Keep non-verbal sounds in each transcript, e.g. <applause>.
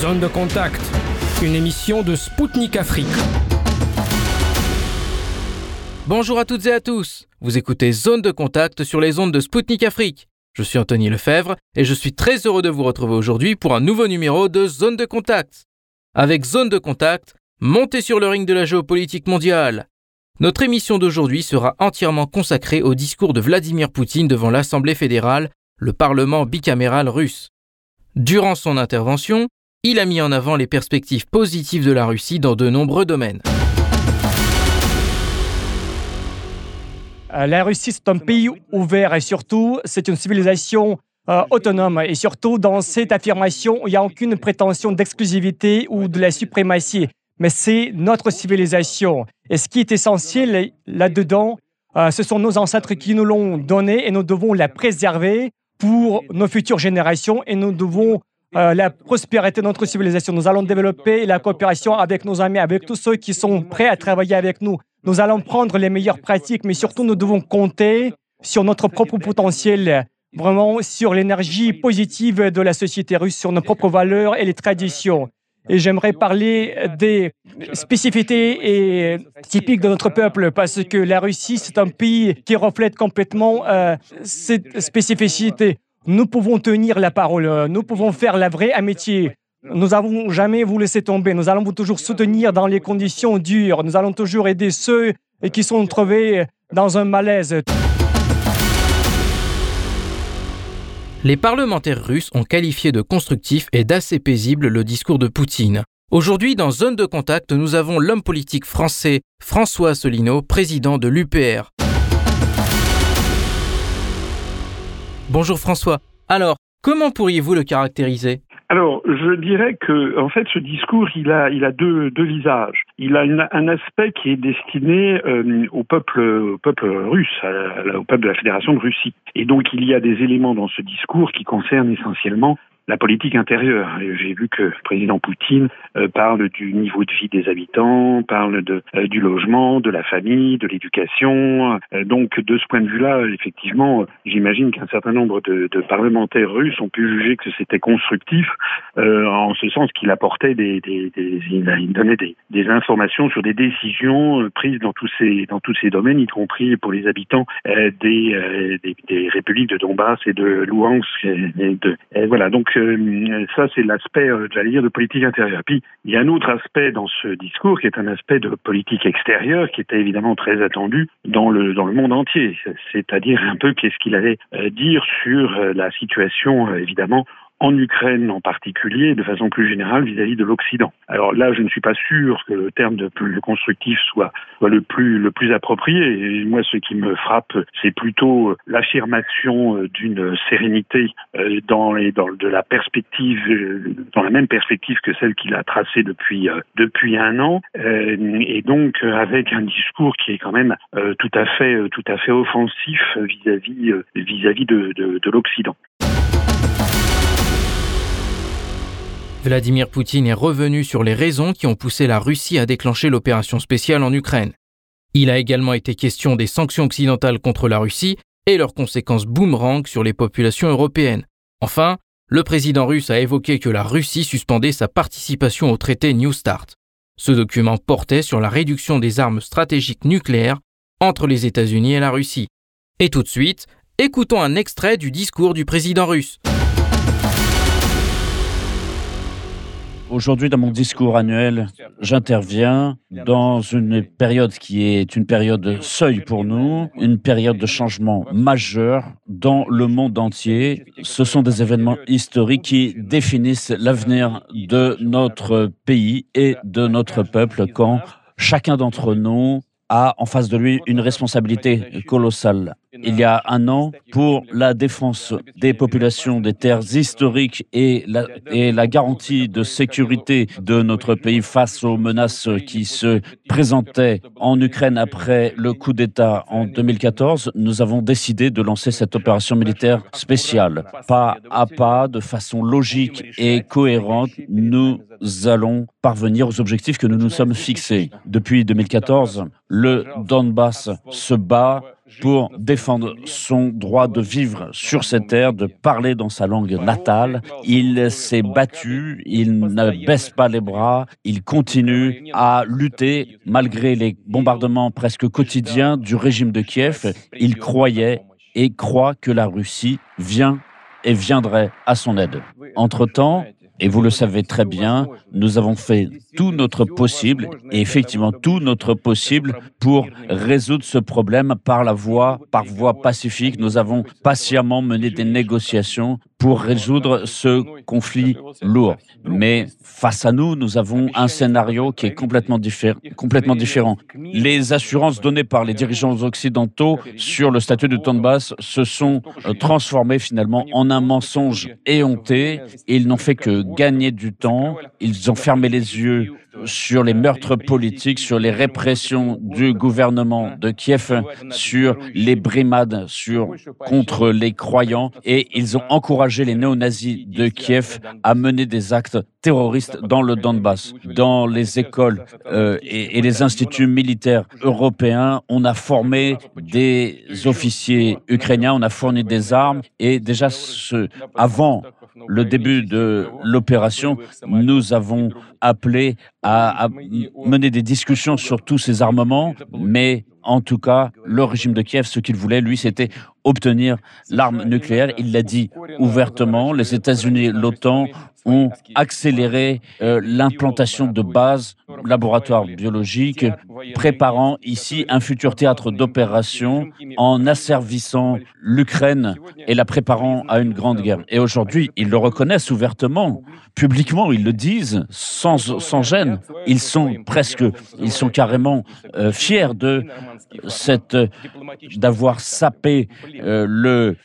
Zone de contact, une émission de Spoutnik Afrique. Bonjour à toutes et à tous. Vous écoutez Zone de contact sur les ondes de Spoutnik Afrique. Je suis Anthony Lefebvre et je suis très heureux de vous retrouver aujourd'hui pour un nouveau numéro de Zone de contact. Avec Zone de contact, montez sur le ring de la géopolitique mondiale. Notre émission d'aujourd'hui sera entièrement consacrée au discours de Vladimir Poutine devant l'Assemblée fédérale, le Parlement bicaméral russe. Durant son intervention, il a mis en avant les perspectives positives de la Russie dans de nombreux domaines. La Russie, c'est un pays ouvert et surtout, c'est une civilisation euh, autonome. Et surtout, dans cette affirmation, il n'y a aucune prétention d'exclusivité ou de la suprématie, mais c'est notre civilisation. Et ce qui est essentiel là-dedans, euh, ce sont nos ancêtres qui nous l'ont donné et nous devons la préserver pour nos futures générations et nous devons euh, la prospérité de notre civilisation. Nous allons développer la coopération avec nos amis, avec tous ceux qui sont prêts à travailler avec nous. Nous allons prendre les meilleures pratiques, mais surtout nous devons compter sur notre propre potentiel, vraiment sur l'énergie positive de la société russe, sur nos propres valeurs et les traditions. Et j'aimerais parler des spécificités et typiques de notre peuple, parce que la Russie, c'est un pays qui reflète complètement euh, cette spécificité nous pouvons tenir la parole, nous pouvons faire la vraie amitié. Nous n'avons jamais vous laisser tomber, nous allons vous toujours soutenir dans les conditions dures, nous allons toujours aider ceux qui sont trouvés dans un malaise. Les parlementaires russes ont qualifié de constructif et d'assez paisible le discours de Poutine. Aujourd'hui, dans Zone de Contact, nous avons l'homme politique français François Asselineau, président de l'UPR. Bonjour François. Alors, comment pourriez-vous le caractériser? Alors, je dirais que, en fait, ce discours, il a, il a deux, visages. Il a un aspect qui est destiné euh, au peuple, au peuple russe, au peuple de la Fédération de Russie. Et donc, il y a des éléments dans ce discours qui concernent essentiellement la politique intérieure. J'ai vu que le président Poutine euh, parle du niveau de vie des habitants, parle de, euh, du logement, de la famille, de l'éducation. Euh, donc de ce point de vue-là, effectivement, j'imagine qu'un certain nombre de, parlementaires russes ont pu juger que c'était constructif, en ce sens qu'il apportait des, des, des il, donnait des, informations sur des décisions prises dans tous ces dans tous ces domaines, y compris pour les habitants des, des, républiques de Donbass et de Louhansk. Et, de, et voilà. Donc euh, ça, c'est l'aspect, euh, j'allais dire, de politique intérieure. Puis, il y a un autre aspect dans ce discours qui est un aspect de politique extérieure qui était évidemment très attendu dans le, dans le monde entier. C'est-à-dire un peu qu'est-ce qu'il allait euh, dire sur la situation, évidemment, en Ukraine en particulier, de façon plus générale vis-à-vis de l'Occident. Alors là, je ne suis pas sûr que le terme de plus constructif soit, le plus le plus approprié. Et moi, ce qui me frappe, c'est plutôt l'affirmation euh, d'une sérénité euh, dans les dans de la perspective, euh, dans la même perspective que celle qu'il a tracée depuis depuis un an, et donc avec un discours qui est quand même tout à fait tout à fait offensif vis-à-vis vis-à-vis de, de, de l'Occident. Vladimir Poutine est revenu sur les raisons qui ont poussé la Russie à déclencher l'opération spéciale en Ukraine. Il a également été question des sanctions occidentales contre la Russie et leurs conséquences boomerang sur les populations européennes. Enfin, le président russe a évoqué que la Russie suspendait sa participation au traité New Start. Ce document portait sur la réduction des armes stratégiques nucléaires entre les États-Unis et la Russie. Et tout de suite, écoutons un extrait du discours du président russe. Aujourd'hui, dans mon discours annuel, j'interviens dans une période qui est une période seuil pour nous, une période de changement majeur dans le monde entier. Ce sont des événements historiques qui définissent l'avenir de notre pays et de notre peuple quand chacun d'entre nous a en face de lui une responsabilité colossale il y a un an pour la défense des populations des terres historiques et la, et la garantie de sécurité de notre pays face aux menaces qui se présentaient en Ukraine après le coup d'État en 2014, nous avons décidé de lancer cette opération militaire spéciale. Pas à pas, de façon logique et cohérente, nous allons parvenir aux objectifs que nous nous sommes fixés. Depuis 2014, le Donbass se bat pour défendre son droit de vivre sur cette terre, de parler dans sa langue natale. Il s'est battu, il ne baisse pas les bras, il continue à lutter malgré les bombardements presque quotidiens du régime de Kiev. Il croyait et croit que la Russie vient et viendrait à son aide. Entre-temps, et vous le savez très bien, nous avons fait tout notre possible, et effectivement tout notre possible, pour résoudre ce problème par la voie, par voie pacifique. Nous avons patiemment mené des négociations pour résoudre ce conflit lourd. Mais face à nous, nous avons un scénario qui est complètement, différent. Les assurances données par les dirigeants occidentaux sur le statut de Donbass se sont euh, transformées finalement en un mensonge éhonté. Ils n'ont fait que gagner du temps. Ils ont fermé les yeux sur les meurtres politiques, sur les répressions du gouvernement de Kiev, sur les brimades sur, contre les croyants et ils ont encouragé les néo-nazis de Kiev à mener des actes terroristes dans le Donbass. Dans les écoles euh, et, les instituts militaires européens, on a formé des officiers ukrainiens, on a fourni des armes et déjà avant le début de l'opération, nous avons appelé à, mener des discussions sur tous ces armements, mais en tout cas, le régime de Kiev, ce qu'il voulait, lui, c'était obtenir l'arme nucléaire. Il l'a dit ouvertement. Les États-Unis, l'OTAN ont accéléré euh, l'implantation de bases, laboratoires biologiques, préparant ici un futur théâtre d'opération en asservissant l'Ukraine et la préparant à une grande guerre. Et aujourd'hui, ils le reconnaissent ouvertement, publiquement, ils le disent, sans, sans gêne. Ils sont presque, ils sont carrément euh, fiers de cette, d'avoir sapé euh, le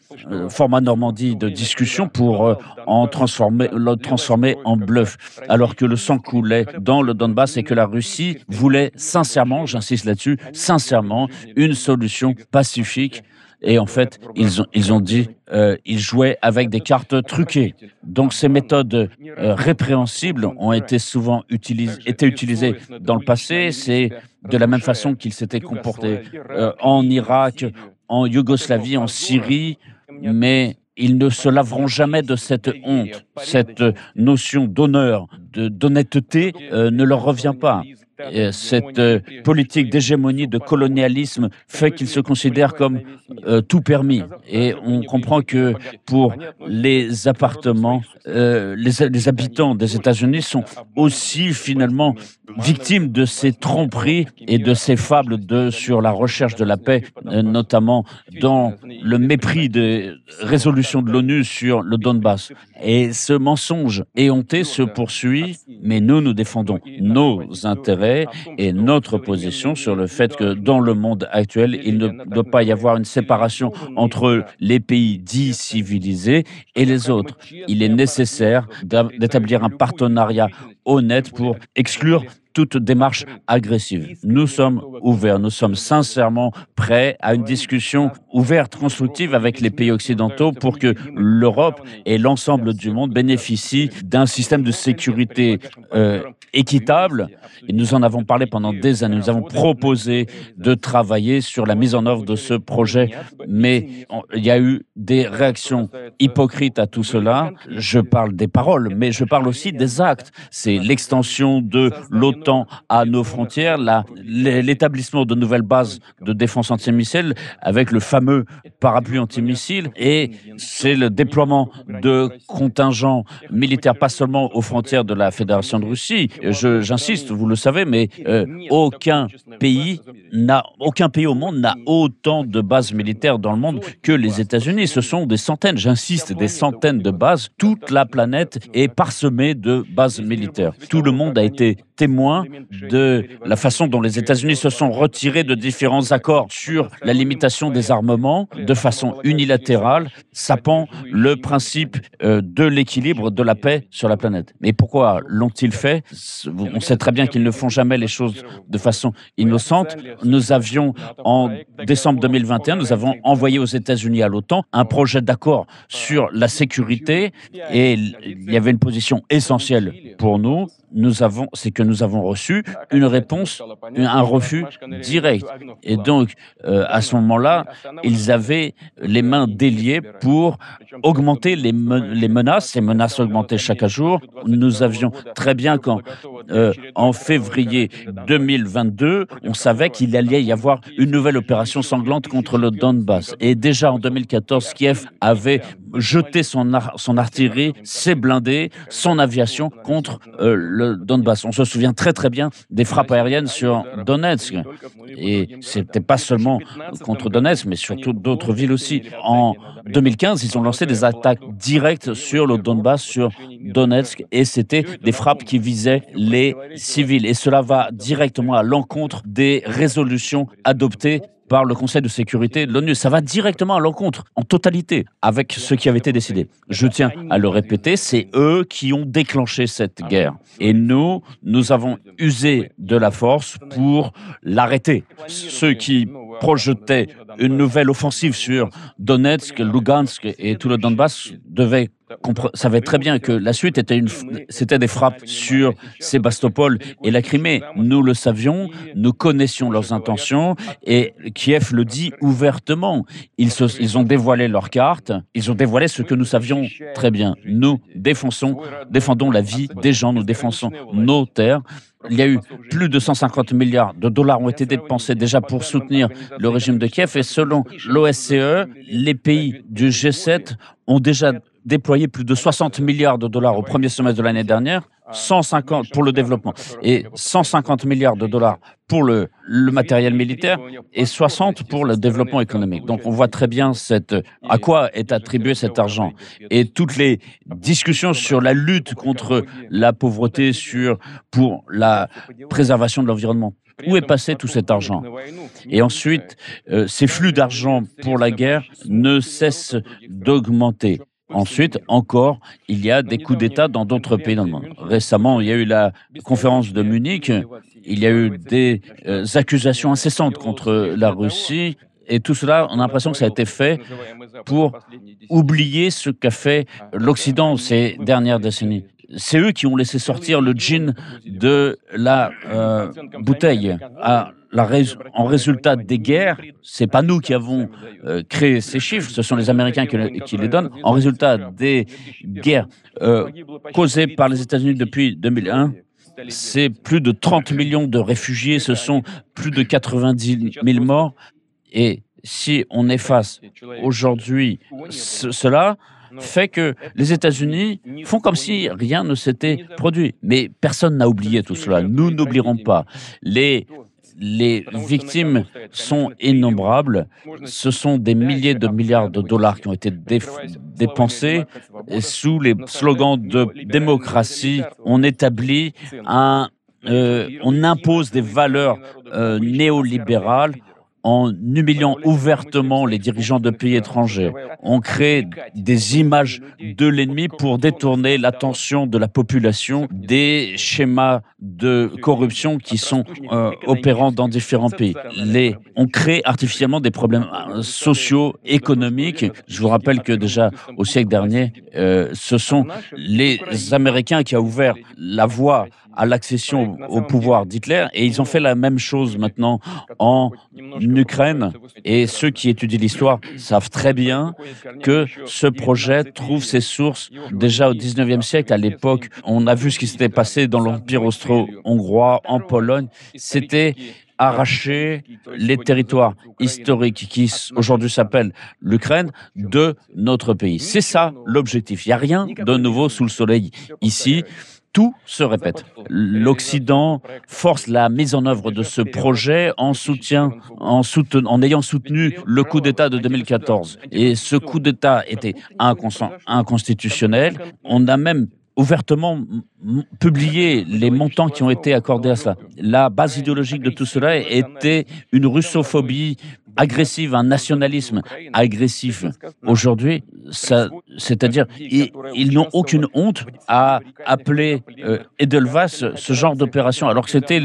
format Normandie de discussion pour en transformer, le transformer en bluff, alors que le sang coulait dans le Donbass et que la Russie voulait sincèrement, j'insiste là-dessus, sincèrement, une solution pacifique et en fait, ils ont, dit, euh, ils jouaient avec des cartes truquées. Donc ces méthodes euh, répréhensibles ont été souvent utilisées, utilisées dans le passé. C'est de la même façon qu'ils s'étaient comportés euh, en Irak, en Yougoslavie, en Syrie, mais ils ne se laveront jamais de cette honte, cette notion d'honneur, d'honnêteté ne leur revient pas cette euh, politique d'hégémonie, de colonialisme fait qu'ils se considèrent comme euh, tout permis. Et on comprend que pour les appartements, euh, les, les, habitants des États-Unis sont aussi finalement victimes de ces tromperies et de ces fables de, sur la recherche de la paix, notamment dans le mépris des résolutions de l'ONU sur le Donbass. Et ce mensonge éhonté se poursuit, mais nous, nous défendons nos intérêts et notre position sur le fait que dans le monde actuel, il ne doit pas y avoir une séparation entre les pays dits civilisés et les autres. Il est nécessaire d'établir un partenariat honnête pour exclure toute démarche agressive. Nous sommes ouverts, nous sommes sincèrement prêts à une discussion ouverte, constructive avec les pays occidentaux pour que l'Europe et l'ensemble du monde bénéficient d'un système de sécurité euh, équitable. Et nous en avons parlé pendant des années. Nous avons proposé de travailler sur la mise en œuvre de ce projet, mais il y a eu des réactions hypocrites à tout cela. Je parle des paroles, mais je parle aussi des actes. C'est l'extension de l'OTAN à nos frontières, l'établissement de nouvelles bases de défense antimissile avec le fameux parapluie antimissile et c'est le déploiement de contingents militaires, pas seulement aux frontières de la Fédération de Russie. J'insiste, vous le savez, mais euh, aucun pays aucun pays au monde n'a autant de bases militaires dans le monde que les États-Unis. Ce sont des centaines, j'insiste, des centaines de bases. Toute la planète est parsemée de bases militaires. Tout le monde a été témoin de la façon dont les États-Unis se sont retirés de différents accords sur la limitation des armements de façon unilatérale, sapant le principe euh, de l'équilibre de la paix sur la planète. Mais pourquoi l'ont-ils fait? On sait très bien qu'ils ne font jamais les choses de façon innocente. Nous avions, en décembre 2021, nous avons envoyé aux États-Unis à l'OTAN un projet d'accord sur la sécurité et il y avait une position essentielle pour nous. Nous avons, c'est que nous nous avons reçu une réponse, un refus direct. Et donc, euh, à ce moment-là, ils avaient les mains déliées pour augmenter les, les menaces. Ces menaces augmentaient chaque jour. Nous avions très bien quand, euh, en février 2022, on savait qu'il allait y avoir une nouvelle opération sanglante contre le Donbass. Et déjà en 2014, Kiev avait son, son artillerie, ses blindés, son aviation contre euh, le Donbass. On se souvient très très bien des frappes aériennes sur Donetsk. Et c'était pas seulement contre Donetsk, mais surtout d'autres villes aussi. En 2015, ils ont lancé des attaques directes sur le Donbass, sur Donetsk, et c'était des frappes qui visaient les civils. Et cela va directement à l'encontre des résolutions adoptées par le Conseil de sécurité de l'ONU. Ça va directement à l'encontre, en totalité, avec ce qui avait été décidé. Je tiens à le répéter, c'est eux qui ont déclenché cette guerre. Et nous, nous avons usé de la force pour l'arrêter. Ceux qui projetaient une nouvelle offensive sur Donetsk, Lugansk et tout le Donbass devaient savait très bien que la suite était une, c'était des frappes sur Sébastopol et la Crimée. Nous le savions, nous connaissions leurs intentions et Kiev le dit ouvertement. Ils, ils ont dévoilé leurs cartes, ils ont dévoilé ce que nous savions très bien. Nous défensons, défendons la vie des gens, nous défensons nos terres. Il y a eu plus de 150 milliards de dollars ont été dépensés déjà pour soutenir le régime de Kiev et selon l'OSCE, les pays du G7 ont déjà déployé plus de 60 milliards de dollars au premier semestre de l'année dernière, 150 pour le développement et 150 milliards de dollars pour le, le, matériel militaire et 60 pour le développement économique. Donc on voit très bien cette, à quoi est attribué cet argent. Et toutes les discussions sur la lutte contre la pauvreté, sur, pour la préservation de l'environnement. Où est passé tout cet argent Et ensuite, euh, ces flux d'argent pour la guerre ne cessent d'augmenter. Ensuite, encore, il y a des coups d'État dans d'autres pays dans le monde. Récemment, il y a eu la conférence de Munich, il y a eu des euh, accusations incessantes contre la Russie, et tout cela, on a l'impression que ça a été fait pour oublier ce qu'a fait l'Occident ces dernières décennies. C'est eux qui ont laissé sortir le gin de la euh, bouteille. À en résultat des guerres, c'est pas nous qui avons euh, créé ces chiffres, ce sont les Américains qui, les donnent. En résultat des guerres euh, causées par les États-Unis depuis 2001, c'est plus de 30 millions de réfugiés, ce sont plus de 90 000 morts. Et si on efface aujourd'hui cela, fait que les États-Unis font comme si rien ne s'était produit. Mais personne n'a oublié tout cela. Nous n'oublierons pas. Les les victimes sont innombrables. Ce sont des milliers de milliards de dollars qui ont été dépensés sous les slogans de démocratie. On établit un, euh, on impose des valeurs euh, néolibérales en humiliant ouvertement les dirigeants de pays étrangers. On crée des images de l'ennemi pour détourner l'attention de la population des schémas de corruption qui sont euh, opérants dans différents pays. Les, on crée artificiellement des problèmes euh, sociaux, économiques. Je vous rappelle que déjà au siècle dernier, euh, ce sont les Américains qui ont ouvert la voie à l'accession au pouvoir d'Hitler et ils ont fait la même chose maintenant en Ukraine. Et ceux qui étudient l'histoire savent très bien que ce projet trouve ses sources déjà au 19e siècle. À l'époque, on a vu ce qui s'était passé dans l'Empire austro-hongrois, en Pologne. C'était arracher les territoires historiques qui aujourd'hui s'appellent l'Ukraine de notre pays. C'est ça l'objectif. Il n'y a rien de nouveau sous le soleil ici tout se répète. L'Occident force la mise en œuvre de ce projet en, ayant soutenu le coup d'État de 2014. Et ce coup d'État était inconstitutionnel. On a même ouvertement publié les montants qui ont été accordés à cela. La base idéologique de tout cela était une russophobie agressive, un nationalisme agressif. Aujourd'hui, c'est-à-dire, ils, n'ont aucune honte à appeler euh, Edelweiss ce genre d'opération, alors que c'était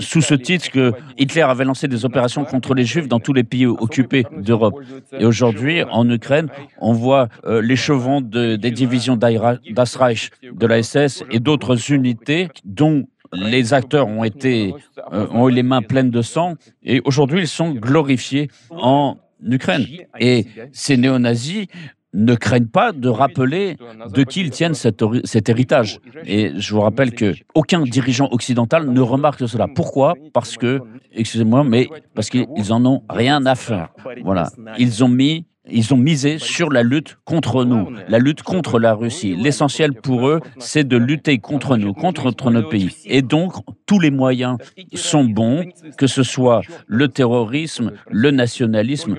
sous ce titre que Hitler avait lancé des opérations contre les Juifs dans tous les pays occupés d'Europe. Et aujourd'hui, en Ukraine, on voit euh, les des divisions d'Asreich, de la SS et d'autres unités dont les acteurs ont été euh, ont eu les mains pleines de sang et aujourd'hui ils sont glorifiés en Ukraine. Et ces néo-nazis ne craignent pas de rappeler de qui ils tiennent cet, héritage. Et je vous rappelle que aucun dirigeant occidental ne remarque cela. Pourquoi? Parce que, excusez-moi, mais parce qu'ils en ont rien à faire. Voilà, ils ont mis ils ont misé sur la lutte contre nous, la lutte contre la Russie. L'essentiel pour eux, c'est de lutter contre nous, contre nos pays. Et donc, tous les moyens sont bons, que ce soit le terrorisme, le nationalisme.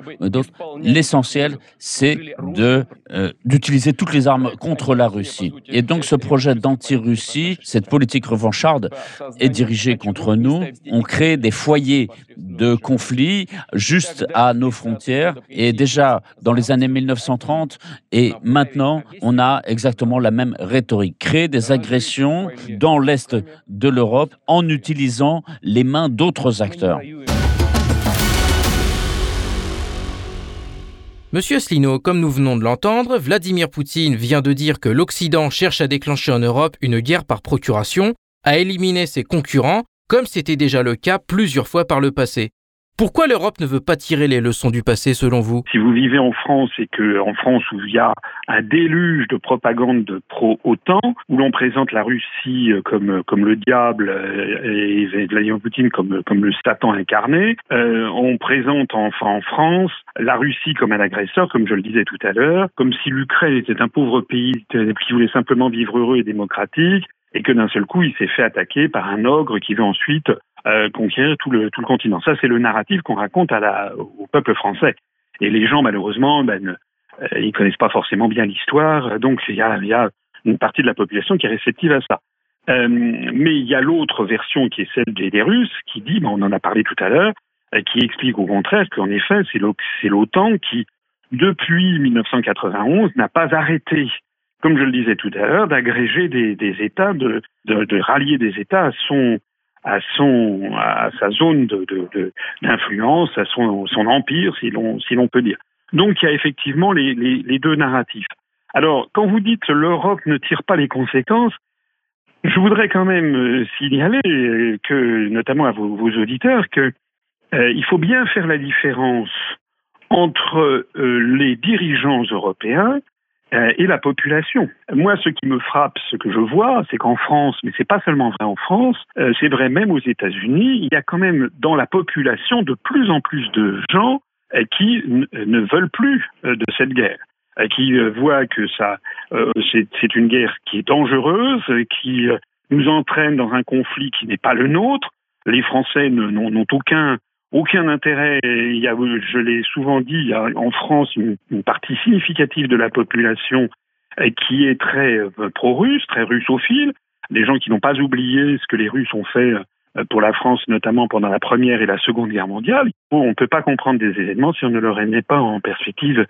L'essentiel, c'est euh, d'utiliser toutes les armes contre la Russie. Et donc, ce projet d'anti-Russie, cette politique revancharde, est dirigé contre nous. On crée des foyers de conflits juste à nos frontières. Et déjà, dans les années 1930 et maintenant, on a exactement la même rhétorique. Créer des agressions dans l'Est de l'Europe en utilisant les mains d'autres acteurs. Monsieur Asselineau, comme nous venons de l'entendre, Vladimir Poutine vient de dire que l'Occident cherche à déclencher en Europe une guerre par procuration, à éliminer ses concurrents, comme c'était déjà le cas plusieurs fois par le passé. Pourquoi l'Europe ne veut pas tirer les leçons du passé selon vous? Si vous vivez en France et que en France où il y a un déluge de propagande pro-OTAN, où l'on présente la Russie euh, comme comme le diable euh, et Vladimir Poutine comme comme le Satan incarné, euh, on présente en France la Russie comme un agresseur, comme je le disais tout à l'heure, comme si l'Ukraine était un pauvre pays qui voulait simplement vivre heureux et démocratique, et que d'un seul coup il s'est fait attaquer par un ogre qui veut ensuite euh, conquérir tout le, tout le continent. Ça, c'est le narratif qu'on raconte à la, au peuple français. Et les gens, malheureusement, ben, euh, ils connaissent pas forcément bien l'histoire, donc il y a, y a une partie de la population qui est réceptive à ça. Euh, mais il y a l'autre version qui est celle des, Russes, qui dit, ben, on en a parlé tout à l'heure, euh, qui explique au contraire qu'en effet, c'est l'OTAN qui, depuis 1991, n'a pas arrêté, comme je le disais tout à l'heure, d'agréger des, États, de, rallier des États à son, à son à sa zone d'influence, à son, son empire, si l'on si l'on peut dire. Donc il y a effectivement les, les, deux narratifs. Alors quand vous dites l'Europe ne tire pas les conséquences, je voudrais quand même euh, signaler que, notamment à vos, auditeurs, que euh, il faut bien faire la différence entre euh, les dirigeants européens euh, et la population. Moi, ce qui me frappe, ce que je vois, c'est qu'en France, mais c'est pas seulement vrai en France, euh, c'est vrai même aux États-Unis, il y a quand même dans la population de plus en plus de gens euh, qui ne veulent plus de cette guerre qui voient que ça, c'est une guerre qui est dangereuse, qui nous entraîne dans un conflit qui n'est pas le nôtre. Les Français n'ont aucun aucun intérêt. Il y a, je l'ai souvent dit, il y a en France une, partie significative de la population euh, qui est très euh, pro-russe, très russophile. Des gens qui n'ont pas oublié ce que les Russes ont fait euh, pour la France, notamment pendant la Première et la Seconde Guerre mondiale. On ne peut pas comprendre des événements si on ne le remet pas en perspective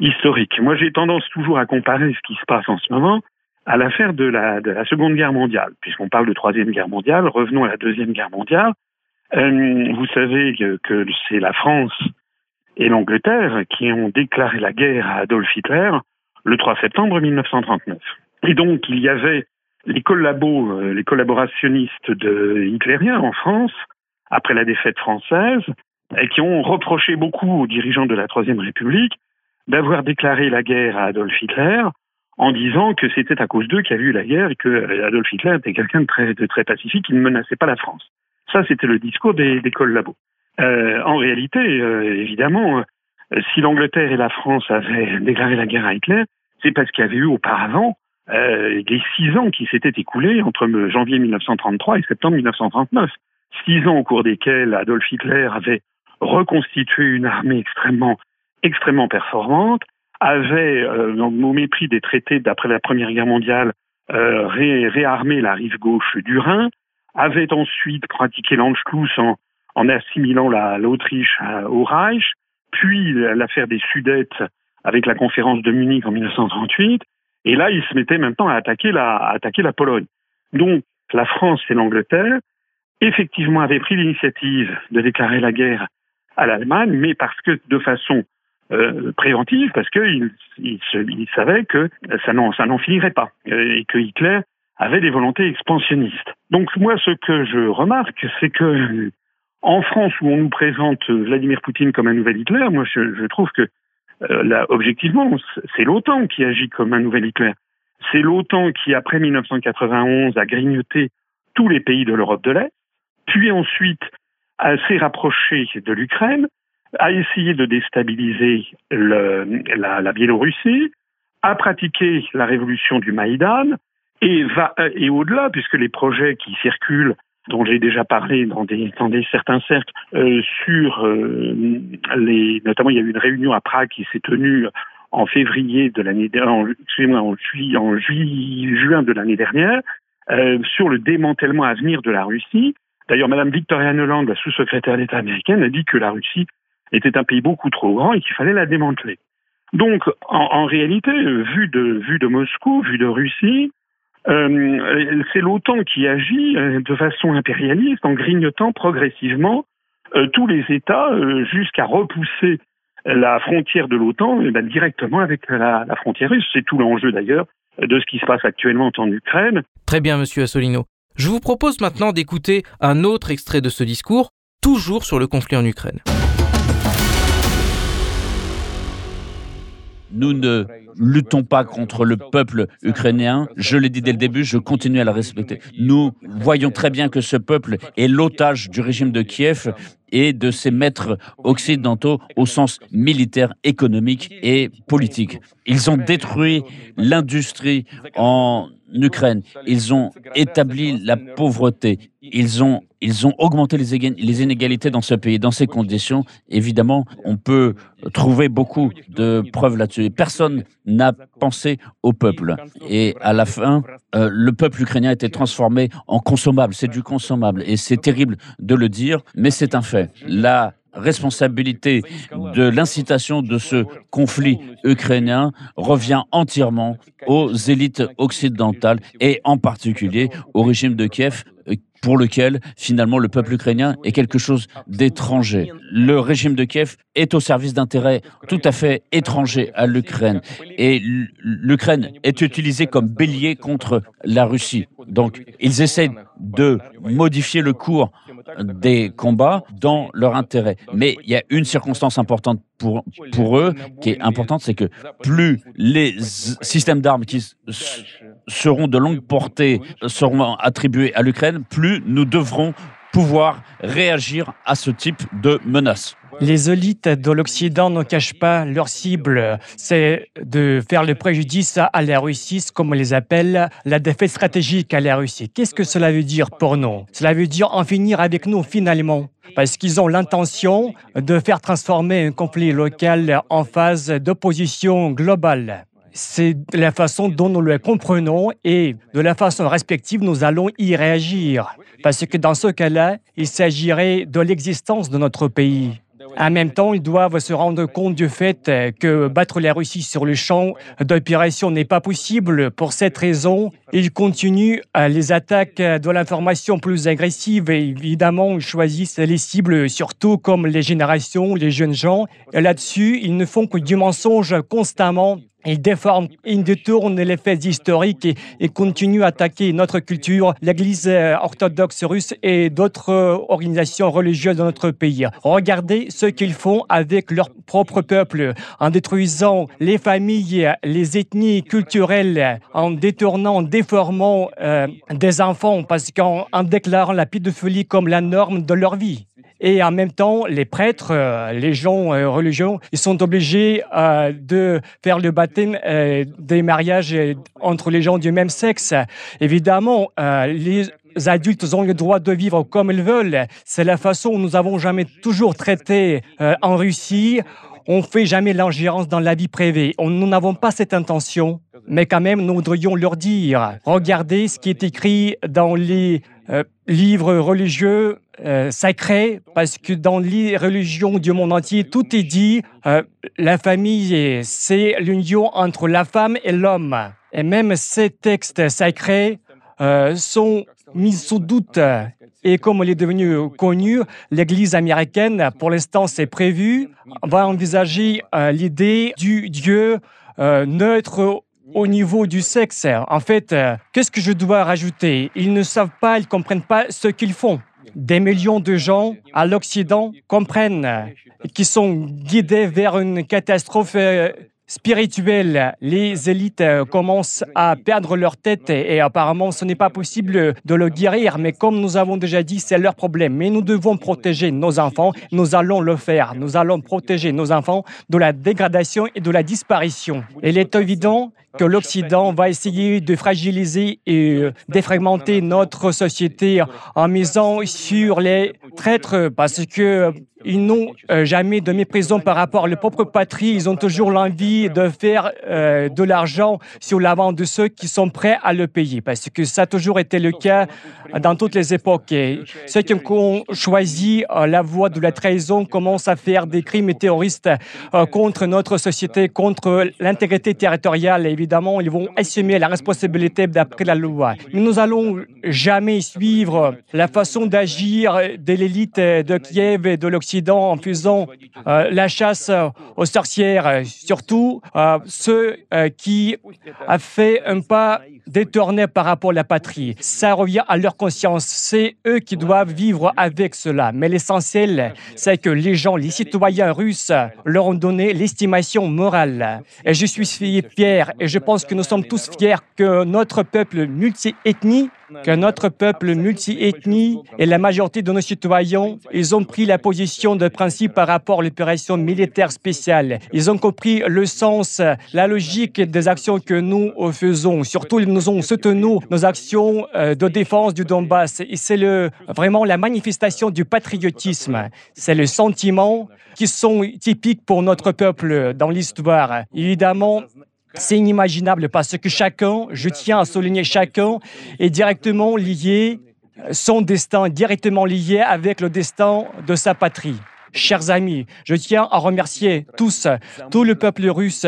historique. Moi, j'ai tendance toujours à comparer ce qui se passe en ce moment à l'affaire de la, de la Seconde Guerre mondiale. Puisqu'on parle de Troisième Guerre mondiale, revenons à la Deuxième Guerre mondiale. Euh, vous savez que, c'est la France et l'Angleterre qui ont déclaré la guerre à Adolf Hitler le 3 septembre 1939. Et donc, il y avait les collabos, euh, les collaborationnistes de hitlériens en France, après la défaite française, et qui ont reproché beaucoup aux dirigeants de la Troisième République d'avoir déclaré la guerre à Adolf Hitler en disant que c'était à cause d'eux qu'il y avait eu la guerre et que Adolf Hitler était quelqu'un de très, de très pacifique qui ne menaçait pas la France. Ça, c'était le discours des, des collabos. Euh, en réalité, euh, évidemment, euh, si l'Angleterre et la France avaient déclaré la guerre à Hitler, c'est parce qu'il y avait eu auparavant euh, les six ans qui s'étaient écoulés entre janvier 1933 et septembre 1939. Six ans au cours desquels Adolf Hitler avait reconstitué une armée extrêmement, extrêmement performante, avait, euh, au mépris des traités d'après la Première Guerre mondiale, euh, ré, réarmé la rive gauche du Rhin, avait ensuite pratiqué l'Anschluss en, en assimilant l'Autriche au Reich, puis l'affaire des Sudètes avec la conférence de Munich en 1938, et là, il se mettait maintenant à attaquer la, à attaquer la Pologne. Donc, la France et l'Angleterre, effectivement, avaient pris l'initiative de déclarer la guerre à l'Allemagne, mais parce que de façon euh, préventive, parce qu'ils ils, ils savaient que ça n'en finirait pas, et que Hitler avait des volontés expansionnistes. Donc moi, ce que je remarque, c'est que en France, où on nous présente Vladimir Poutine comme un nouvel Hitler, moi, je, trouve que euh, objectivement, c'est l'OTAN qui agit comme un nouvel Hitler. C'est l'OTAN qui, après 1991, a grignoté tous les pays de l'Europe de l'Est, puis ensuite s'est rapproché de l'Ukraine, a essayé de déstabiliser la, la, Biélorussie, a pratiqué la révolution du Maïdan et va et au-delà, puisque les projets qui circulent dont j'ai déjà parlé dans des, dans des certains cercles, euh, sur euh, les, notamment il y a eu une réunion à Prague qui s'est tenue en février de l'année, excusez-moi, en, juillet, en juin de l'année dernière, euh, sur le démantèlement à venir de la Russie. D'ailleurs, Madame Victoria Nuland, la sous-secrétaire d'État américaine, a dit que la Russie était un pays beaucoup trop grand et qu'il fallait la démanteler. Donc, en, en réalité, vu de, vu de Moscou, vu de Russie, euh, c'est l'OTAN qui agit euh, de façon impérialiste en grignotant progressivement euh, tous les États jusqu'à repousser la frontière de l'OTAN eh ben, directement avec la, la frontière russe. C'est tout l'enjeu d'ailleurs de ce qui se passe actuellement en Ukraine. Très bien, monsieur Assolino. Je vous propose maintenant d'écouter un autre extrait de ce discours, toujours sur le conflit en Ukraine. Nous ne luttons pas contre le peuple ukrainien. Je l'ai dit dès le début, je continue à la respecter. Nous voyons très bien que ce peuple est l'otage du régime de Kiev et de ses maîtres occidentaux au sens militaire, économique et politique. Ils ont détruit l'industrie en Ukraine. Ils ont établi la pauvreté. Ils ont, ils ont augmenté les, inégalités dans ce pays. Dans ces conditions, évidemment, on peut trouver beaucoup de preuves là-dessus. Personne n'a pensé au peuple. Et à la fin, euh, le peuple ukrainien a été transformé en consommable. C'est du consommable. Et c'est terrible de le dire, mais c'est un fait. La responsabilité de l'incitation de ce conflit ukrainien revient entièrement aux élites occidentales et en particulier au régime de Kiev euh, pour lequel finalement le peuple ukrainien est quelque chose d'étranger. Le régime de Kiev est au service d'intérêts tout à fait étrangers à l'Ukraine et l'Ukraine est utilisée comme bélier contre la Russie. Donc ils essaient de modifier le cours des combats dans leur intérêt. Mais il y a une circonstance importante pour, pour eux qui est importante, c'est que plus les systèmes d'armes qui seront de longue portée seront attribués à l'Ukraine, plus nous devrons pouvoir réagir à ce type de menaces. Les élites de l'Occident ne cachent pas leur cible, c'est de faire le préjudice à la Russie, comme on les appelle, la défaite stratégique à la Russie. Qu'est-ce que cela veut dire pour nous? Cela veut dire en finir avec nous finalement, parce qu'ils ont l'intention de faire transformer un conflit local en phase d'opposition globale. C'est la façon dont nous le comprenons et de la façon respective, nous allons y réagir. Parce que dans ce cas-là, il s'agirait de l'existence de notre pays. En même temps, ils doivent se rendre compte du fait que battre la Russie sur le champ d'opération n'est pas possible. Pour cette raison, ils continuent les attaques de l'information plus agressives et évidemment, ils choisissent les cibles surtout comme les générations, les jeunes gens. Là-dessus, ils ne font que du mensonge constamment il déforme, il détourne les faits historiques et, et continue à attaquer notre culture, l'Église euh, orthodoxe russe et d'autres euh, organisations religieuses dans notre pays. Regardez ce qu'ils font avec leur propre peuple, en détruisant les familles, les ethnies culturelles, en détournant, en déformant euh, des enfants, parce qu'en déclarant la pédophilie comme la norme de leur vie. Et en même temps, les prêtres, euh, les gens euh, religieux, ils sont obligés euh, de faire le baptême des mariages entre les gens du même sexe. Évidemment, les adultes ont le droit de vivre comme ils veulent. C'est la façon où nous avons jamais toujours traité en Russie. On fait jamais l'ingérence dans la vie privée. nous n'avons pas cette intention, mais quand même, nous voudrions leur dire, regardez ce qui est écrit dans les livres religieux euh, sacré, parce que dans les religions du monde entier, tout est dit. Euh, la famille, c'est l'union entre la femme et l'homme. Et même ces textes sacrés euh, sont mis sous doute. Et comme il est devenu connu, l'Église américaine, pour l'instant, c'est prévu, va envisager l'idée du Dieu neutre au niveau du sexe. En fait, qu'est-ce que je dois rajouter? Ils ne savent pas, ils ne comprennent pas ce qu'ils font. Des millions de gens à l'Occident comprennent euh, qui sont guidés vers une catastrophe euh, spirituelle. Les élites euh, commencent à perdre leur tête et, apparemment ce n'est pas possible de le guérir. Mais comme nous avons déjà dit, c'est leur problème. Mais nous devons protéger nos enfants. Nous allons le faire. Nous allons protéger nos enfants de la dégradation et de la disparition. Il est évident que l'Occident va essayer de fragiliser et euh, défragmenter notre société en misant sur les traîtres parce que ils n'ont euh, jamais de méprisant par rapport à leur propre patrie. Ils ont toujours l'envie de faire euh, de l'argent sur l'avant de ceux qui sont prêts à le payer, parce que ça a toujours été le cas dans toutes les époques. Ceux qui ont choisi euh, la voie de la trahison commencent à faire des crimes terroristes contre notre société, contre l'intégrité territoriale. évidemment, ils vont assumer la responsabilité d'après la loi. Mais nous allons jamais suivre la façon d'agir de l'élite de Kiev et de l'Occident en faisant euh, la chasse aux sorcières, surtout euh, ceux euh, qui ont fait un pas détourné par rapport à la patrie. Ça revient à leur conscience. C'est eux qui doivent vivre avec cela. Mais l'essentiel, c'est que les gens, les citoyens russes, leur ont donné l'estimation morale. Et je suis fier, et je pense que nous sommes tous fiers que notre peuple multi-ethnie que notre peuple multi-ethnie et la majorité de nos citoyens, ils ont pris la position de principe par rapport à l'opération militaire spéciale. Ils ont compris le sens, la logique des actions que nous faisons. Surtout, ils nous ont soutenu nos actions euh, de défense du Donbass. Et c'est vraiment la manifestation du patriotisme. C'est le sentiment qui sont typiques pour notre peuple dans l'histoire. Évidemment, c'est inimaginable parce que chacun, je tiens à souligner chacun, est directement lié, son destin directement lié avec le destin de sa patrie. Chers amis, je tiens à remercier tous, tout le peuple russe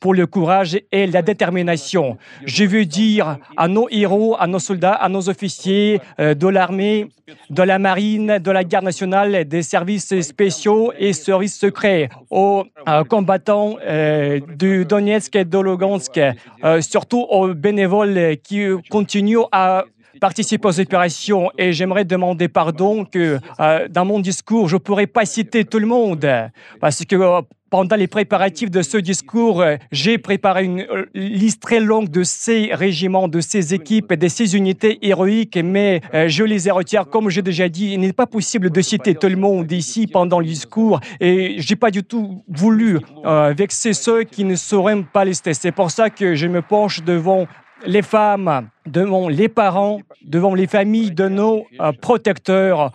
pour le courage et la détermination. Je veux dire à nos héros, à nos soldats, à nos officiers euh, de l'armée, de la marine, de la garde nationale, des services spéciaux et services secrets, aux euh, combattants euh, du Donetsk et de Lugansk, surtout aux bénévoles qui continuent à participer aux opérations et j'aimerais demander pardon que dans mon discours, je ne pourrais pas citer tout le monde parce que pendant les préparatifs de ce discours, euh, j'ai préparé une euh, liste très longue de ces régiments, de ces équipes et de ces unités héroïques, mais euh, je les ai retirés. Comme j'ai déjà dit, il n'est pas possible de citer tout le monde ici pendant le discours et j'ai pas du tout voulu vexer ceux qui ne sauraient pas les citer. C'est pour ça que je me penche devant les femmes, devant les parents, devant les familles de nos protecteurs,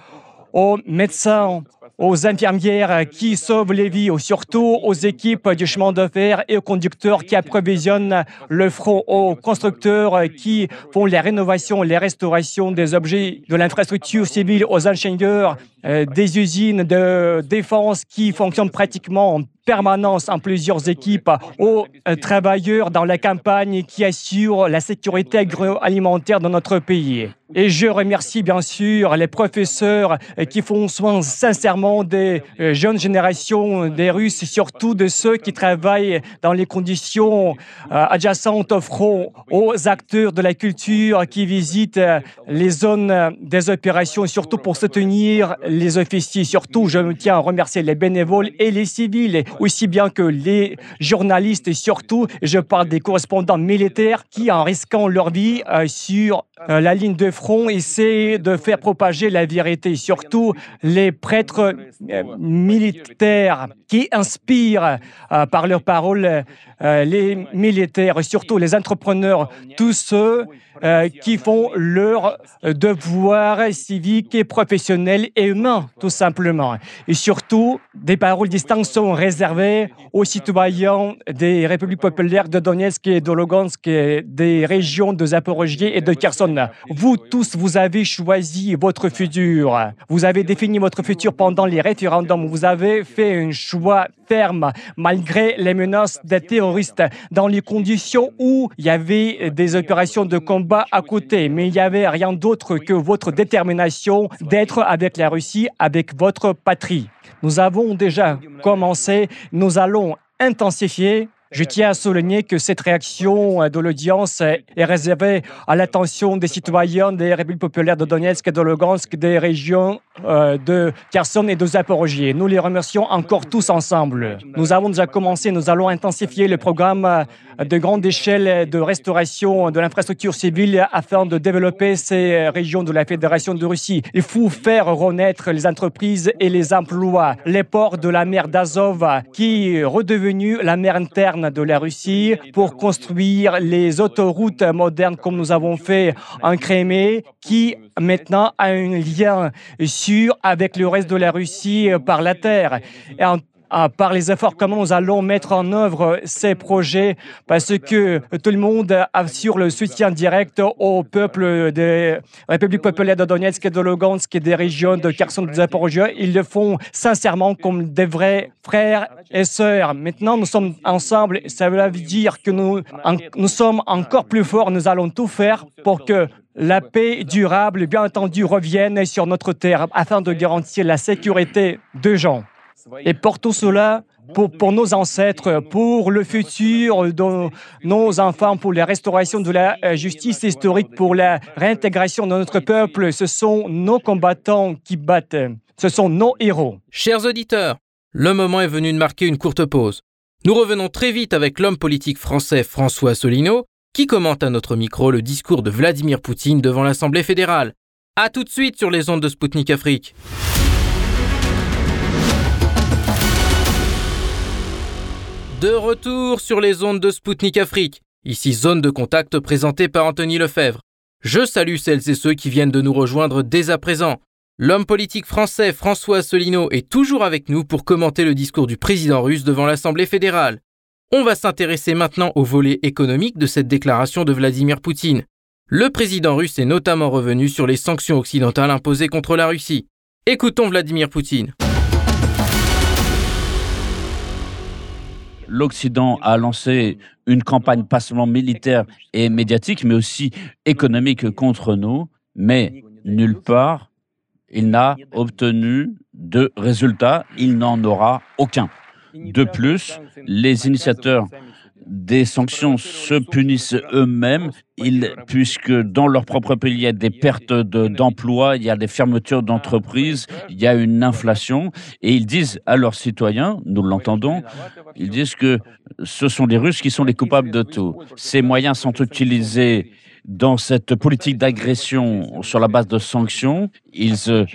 aux médecins, aux infirmières qui sauvent les vies, surtout aux équipes du chemin de fer et aux conducteurs qui approvisionnent le front, aux constructeurs qui font les rénovations, les restaurations des objets de l'infrastructure civile, aux ingénieurs euh, des usines de défense qui fonctionnent pratiquement en permanence en plusieurs équipes, aux euh, travailleurs dans la campagne qui assurent la sécurité agroalimentaire dans notre pays. Et je remercie bien sûr les professeurs euh, qui font soin sincèrement des jeunes générations des Russes, surtout de ceux qui travaillent dans les conditions adjacentes au front, aux acteurs de la culture qui visitent les zones des opérations, surtout pour soutenir les officiers. Surtout, je tiens à remercier les bénévoles et les civils, aussi bien que les journalistes et surtout, je parle des correspondants militaires qui, en risquant leur vie euh, sur euh, la ligne de front, essaient de faire propager la vérité. Les prêtres euh, militaires qui inspirent par leurs paroles les militaires, surtout les entrepreneurs, tous ceux euh, qui font leur devoir civique et professionnel et humain, tout simplement. Et surtout, des paroles distinctes sont réservées aux citoyens des républiques populaires de Donetsk et de Lugansk, des régions de Zaporogie et de Kherson. Vous tous, vous avez choisi votre futur. Vous avez défini votre futur pendant les référendums. Vous avez fait un choix ferme malgré les menaces des terroristes dans les conditions où il y avait des opérations de combat à côté, mais il n'y avait rien d'autre que votre détermination d'être avec la Russie, avec votre patrie. Nous avons déjà commencé, nous allons intensifier Je tiens à souligner que cette réaction de l'audience est réservée à l'attention des citoyens des républiques populaires de Donetsk et de Lugansk, des régions euh, de Kherson et de Zaporogie. Nous les remercions encore tous ensemble. Nous avons déjà commencé, nous allons intensifier le programme de grande échelle de restauration de l'infrastructure civile afin de développer ces régions de la Fédération de Russie. Il faut faire renaître les entreprises et les emplois. Les ports de la mer d'Azov, qui est redevenue la mer interne de la Russie, pour construire les autoroutes modernes comme nous avons fait en Crimée, qui maintenant a un lien sûr avec le reste de la Russie par la terre. Par les efforts, comment nous allons mettre en œuvre ces projets parce que tout le monde assure le soutien direct au peuple des républiques populaires de Donetsk et de Lugansk et des régions de Kherson et de Zaporozhye. Ils le font sincèrement comme des vrais frères et sœurs. Maintenant, nous sommes ensemble. Ça veut dire que nous, nous sommes encore plus forts. Nous allons tout faire pour que la paix durable, bien entendu, revienne sur notre terre afin de garantir la sécurité de gens. Et pour tout cela, pour, pour, nos ancêtres, pour le futur de nos enfants, pour la restauration de la euh, justice historique, pour la réintégration de notre peuple, ce sont nos combattants qui battent. Ce sont nos héros. Chers auditeurs, le moment est venu de marquer une courte pause. Nous revenons très vite avec l'homme politique français François Asselineau, qui commente à notre micro le discours de Vladimir Poutine devant l'Assemblée fédérale. A tout de suite sur les ondes de Spoutnik Afrique. De retour sur les ondes de Spoutnik Afrique, ici zone de contact présentée par Anthony Lefebvre. Je salue celles et ceux qui viennent de nous rejoindre dès à présent. L'homme politique français François Asselineau est toujours avec nous pour commenter le discours du président russe devant l'Assemblée fédérale. On va s'intéresser maintenant au volet économique de cette déclaration de Vladimir Poutine. Le président russe est notamment revenu sur les sanctions occidentales imposées contre la Russie. Écoutons Vladimir Poutine. l'Occident a lancé une campagne pas seulement militaire et médiatique, mais aussi économique contre nous, mais nulle part il n'a obtenu de résultats, il n'en aura aucun. De plus, les initiateurs des sanctions se punissent eux-mêmes, puisque dans leur propre pays, il y a des pertes d'emplois, il y a des fermetures d'entreprises, il y a une inflation, et ils disent à leurs citoyens, nous l'entendons, ils disent que ce sont les Russes qui sont les coupables de tout. Ces moyens sont utilisés dans cette politique d'agression sur la base de sanctions. Ils, euh,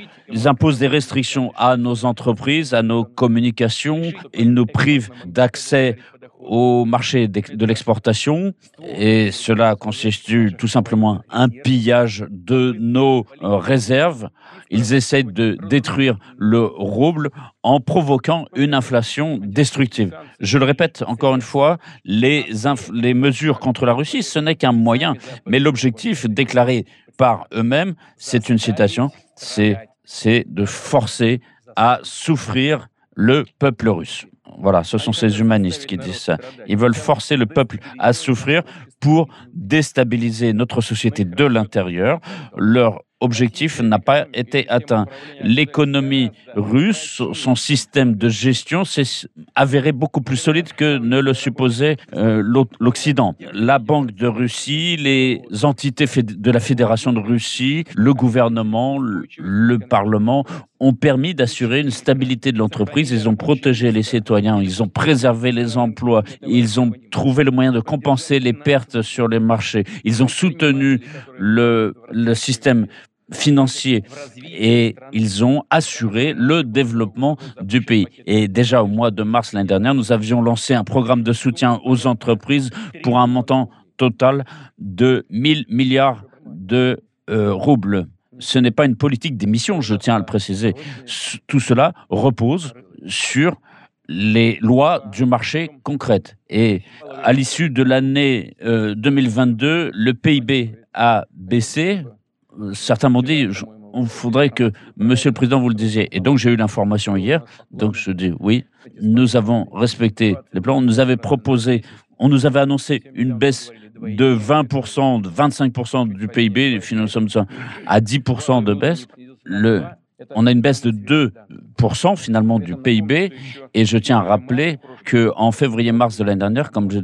imposent des restrictions à nos entreprises, à nos communications. Ils nous privent d'accès au marché de l'exportation et cela constitue tout simplement un pillage de nos euh, réserves. Ils essaient de détruire le rouble en provoquant une inflation destructive. Je le répète encore une fois, les, les mesures contre la Russie, ce n'est qu'un moyen, mais l'objectif déclaré par eux-mêmes, c'est une citation, c'est de forcer à souffrir le peuple russe. Voilà, ce sont ces humanistes qui disent ça. Ils veulent forcer le peuple à souffrir pour déstabiliser notre société de l'intérieur. Leur objectif n'a pas été atteint. L'économie russe, son système de gestion s'est avéré beaucoup plus solide que ne le supposait euh, l'Occident. La Banque de Russie, les entités de la Fédération de Russie, le gouvernement, le Parlement ont permis d'assurer une stabilité de l'entreprise. Ils ont protégé les citoyens, ils ont préservé les emplois, ils ont trouvé le moyen de compenser les pertes sur les marchés, ils ont soutenu le, le système financiers et ils ont assuré le développement du pays. Et déjà au mois de mars l'année dernière, nous avions lancé un programme de soutien aux entreprises pour un montant total de 1000 milliards de euh, roubles. Ce n'est pas une politique d'émission, je tiens à le préciser. Tout cela repose sur les lois du marché concrètes. Et à l'issue de l'année 2022, euh, le PIB a baissé certains m'ont dit, il faudrait que Monsieur le Président vous le disiez. Et donc j'ai eu l'information hier. Donc je dis oui, nous avons respecté les plans. On nous avait proposé, on nous avait annoncé une baisse de 20%, de 25% du PIB. Nous sommes à 10% de baisse. On a une baisse de 2% finalement du PIB. Et je tiens à rappeler qu'en février-mars de l'année dernière, comme je,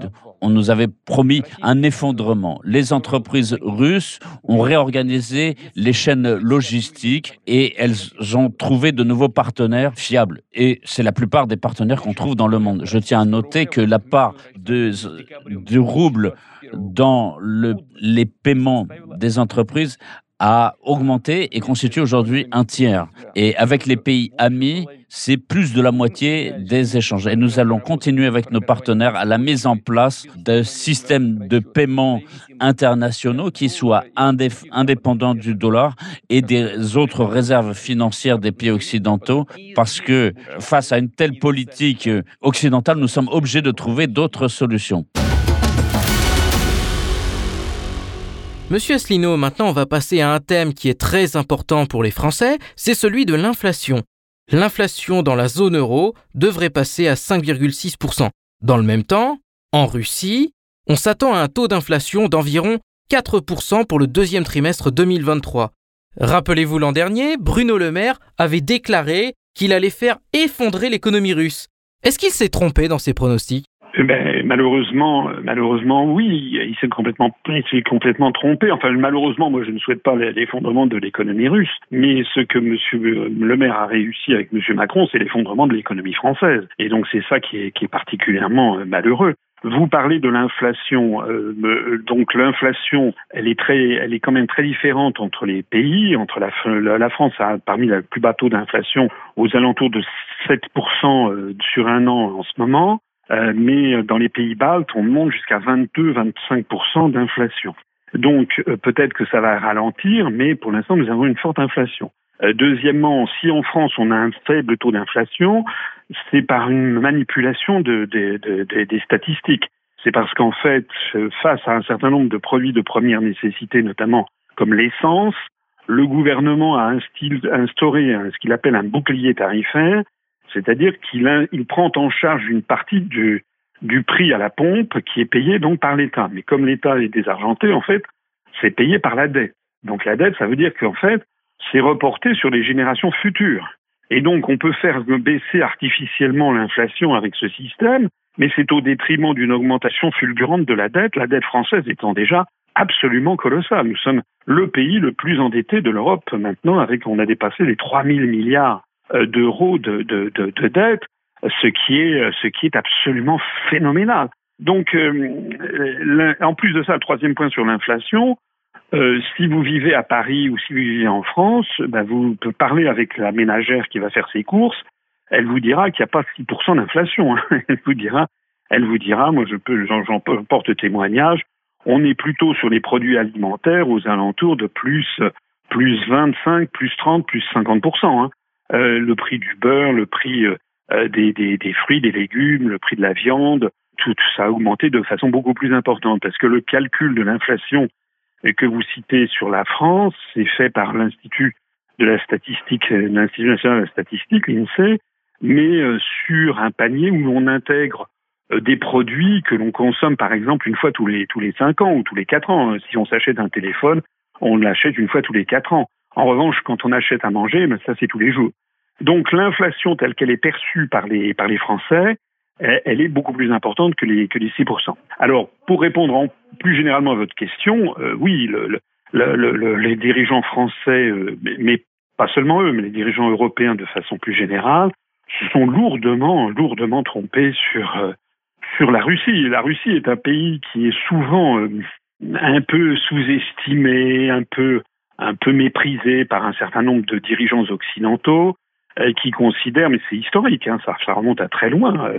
on nous avait promis un effondrement. Les entreprises russes ont réorganisé les chaînes logistiques et elles ont trouvé de nouveaux partenaires fiables. Et c'est la plupart des partenaires qu'on trouve dans le monde. Je tiens à noter que la part de, du rouble dans le, les paiements des entreprises a augmenté et constitue aujourd'hui un tiers. Et avec les pays amis, c'est plus de la moitié des échanges. Et nous allons continuer avec nos partenaires à la mise en place de systèmes de paiement internationaux qui soient indépendants du dollar et des autres réserves financières des pays occidentaux, parce que face à une telle politique occidentale, nous sommes obligés de trouver d'autres solutions. Monsieur Asselineau, maintenant on va passer à un thème qui est très important pour les Français, c'est celui de l'inflation. L'inflation dans la zone euro devrait passer à 5,6%. Dans le même temps, en Russie, on s'attend à un taux d'inflation d'environ 4% pour le deuxième trimestre 2023. Rappelez-vous l'an dernier, Bruno Le Maire avait déclaré qu'il allait faire effondrer l'économie russe. Est-ce qu'il s'est trompé dans ses pronostics? Ben, malheureusement, malheureusement, oui, il s'est complètement, complètement trompé. Enfin, malheureusement, moi, je ne souhaite pas l'effondrement de l'économie russe, mais ce que Monsieur Le Maire a réussi avec Monsieur Macron, c'est l'effondrement de l'économie française. Et donc, c'est ça qui est, qui est particulièrement euh, malheureux. Vous parlez de l'inflation. Euh, donc l'inflation, elle est très, elle est quand même très différente entre les pays. Entre la, la France a parmi les plus bas taux d'inflation aux alentours de 7% euh, sur un an en ce moment. Euh, mais dans les pays baltes, on monte jusqu'à 22-25% d'inflation. Donc euh, peut-être que ça va ralentir, mais pour l'instant, nous avons une forte inflation. Euh, deuxièmement, si en France on a un faible taux d'inflation, c'est par une manipulation de, des statistiques. C'est parce qu'en fait, face à un certain nombre de produits de première nécessité, notamment comme l'essence, le gouvernement a instauré ce qu'il appelle un bouclier tarifaire c'est-à-dire qu'il il prend en charge une partie du, prix à la pompe qui est payé donc par l'État. Mais comme l'État est désargenté, en fait, c'est payé par la dette. Donc la dette, ça veut dire qu'en fait, c'est reporté sur les générations futures. Et donc on peut faire baisser artificiellement l'inflation avec ce système, mais c'est au détriment d'une augmentation fulgurante de la dette, la dette française étant déjà absolument colossale. Nous sommes le pays le plus endetté de l'Europe maintenant, avec on a dépassé les 3 000 milliards d'euros de, de, de, de, dette, ce qui est ce qui est absolument phénoménal. Donc, euh, en plus de ça, le troisième point sur l'inflation, euh, si vous vivez à Paris ou si vous vivez en France, ben vous pouvez parler avec la ménagère qui va faire ses courses. Elle vous dira qu'il n'y a pas 6% d'inflation. Hein. <laughs> Elle vous dira, elle vous dira, moi je peux, j'en porte témoignage. On est plutôt sur les produits alimentaires aux alentours de plus plus 25, plus 30, plus 50%. Hein. Euh, le prix du beurre, le prix euh, euh, des, fruits, des légumes, le prix de la viande, tout, ça a augmenté de façon beaucoup plus importante parce que le calcul de l'inflation que vous citez sur la France, c'est fait par l'Institut de la statistique, l'Institut national de la statistique, l'INSEE, mais sur un panier où l'on intègre des produits que l'on consomme par exemple une fois tous les tous les cinq ans ou tous les quatre ans. Si on s'achète un téléphone, on l'achète une fois tous les quatre ans. En revanche, quand on achète à manger, ben ça c'est tous les jours. Donc l'inflation telle qu'elle est perçue par les, par les Français, elle, est beaucoup plus importante que les, que les 6%. Alors, pour répondre plus généralement à votre question, euh, oui, le, le, les dirigeants français, euh, mais, pas seulement eux, mais les dirigeants européens de façon plus générale, se sont lourdement, lourdement trompés sur, euh, sur la Russie. La Russie est un pays qui est souvent un peu sous-estimé, un peu un peu méprisé par un certain nombre de dirigeants occidentaux euh, qui considèrent, mais c'est historique, hein, ça, remonte à très loin,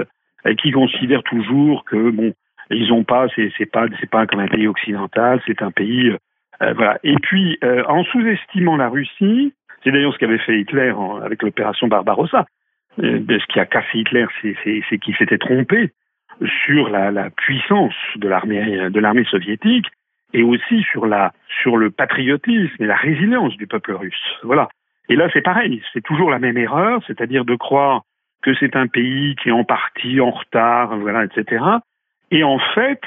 euh, qui considèrent toujours que bon, ils ont pas, c'est, pas, comme un pays occidental, c'est un pays, euh, voilà. Et puis, en sous-estimant la Russie, c'est d'ailleurs ce qu'avait fait Hitler avec l'opération Barbarossa. ce qui a cassé Hitler, c'est, qu'il s'était trompé sur la, puissance de l'armée soviétique et aussi sur la sur le patriotisme et la résilience du peuple russe. Voilà. Et là, c'est pareil, c'est toujours la même erreur, c'est-à-dire de croire que c'est un pays qui est en partie en retard, voilà, etc. Et en fait,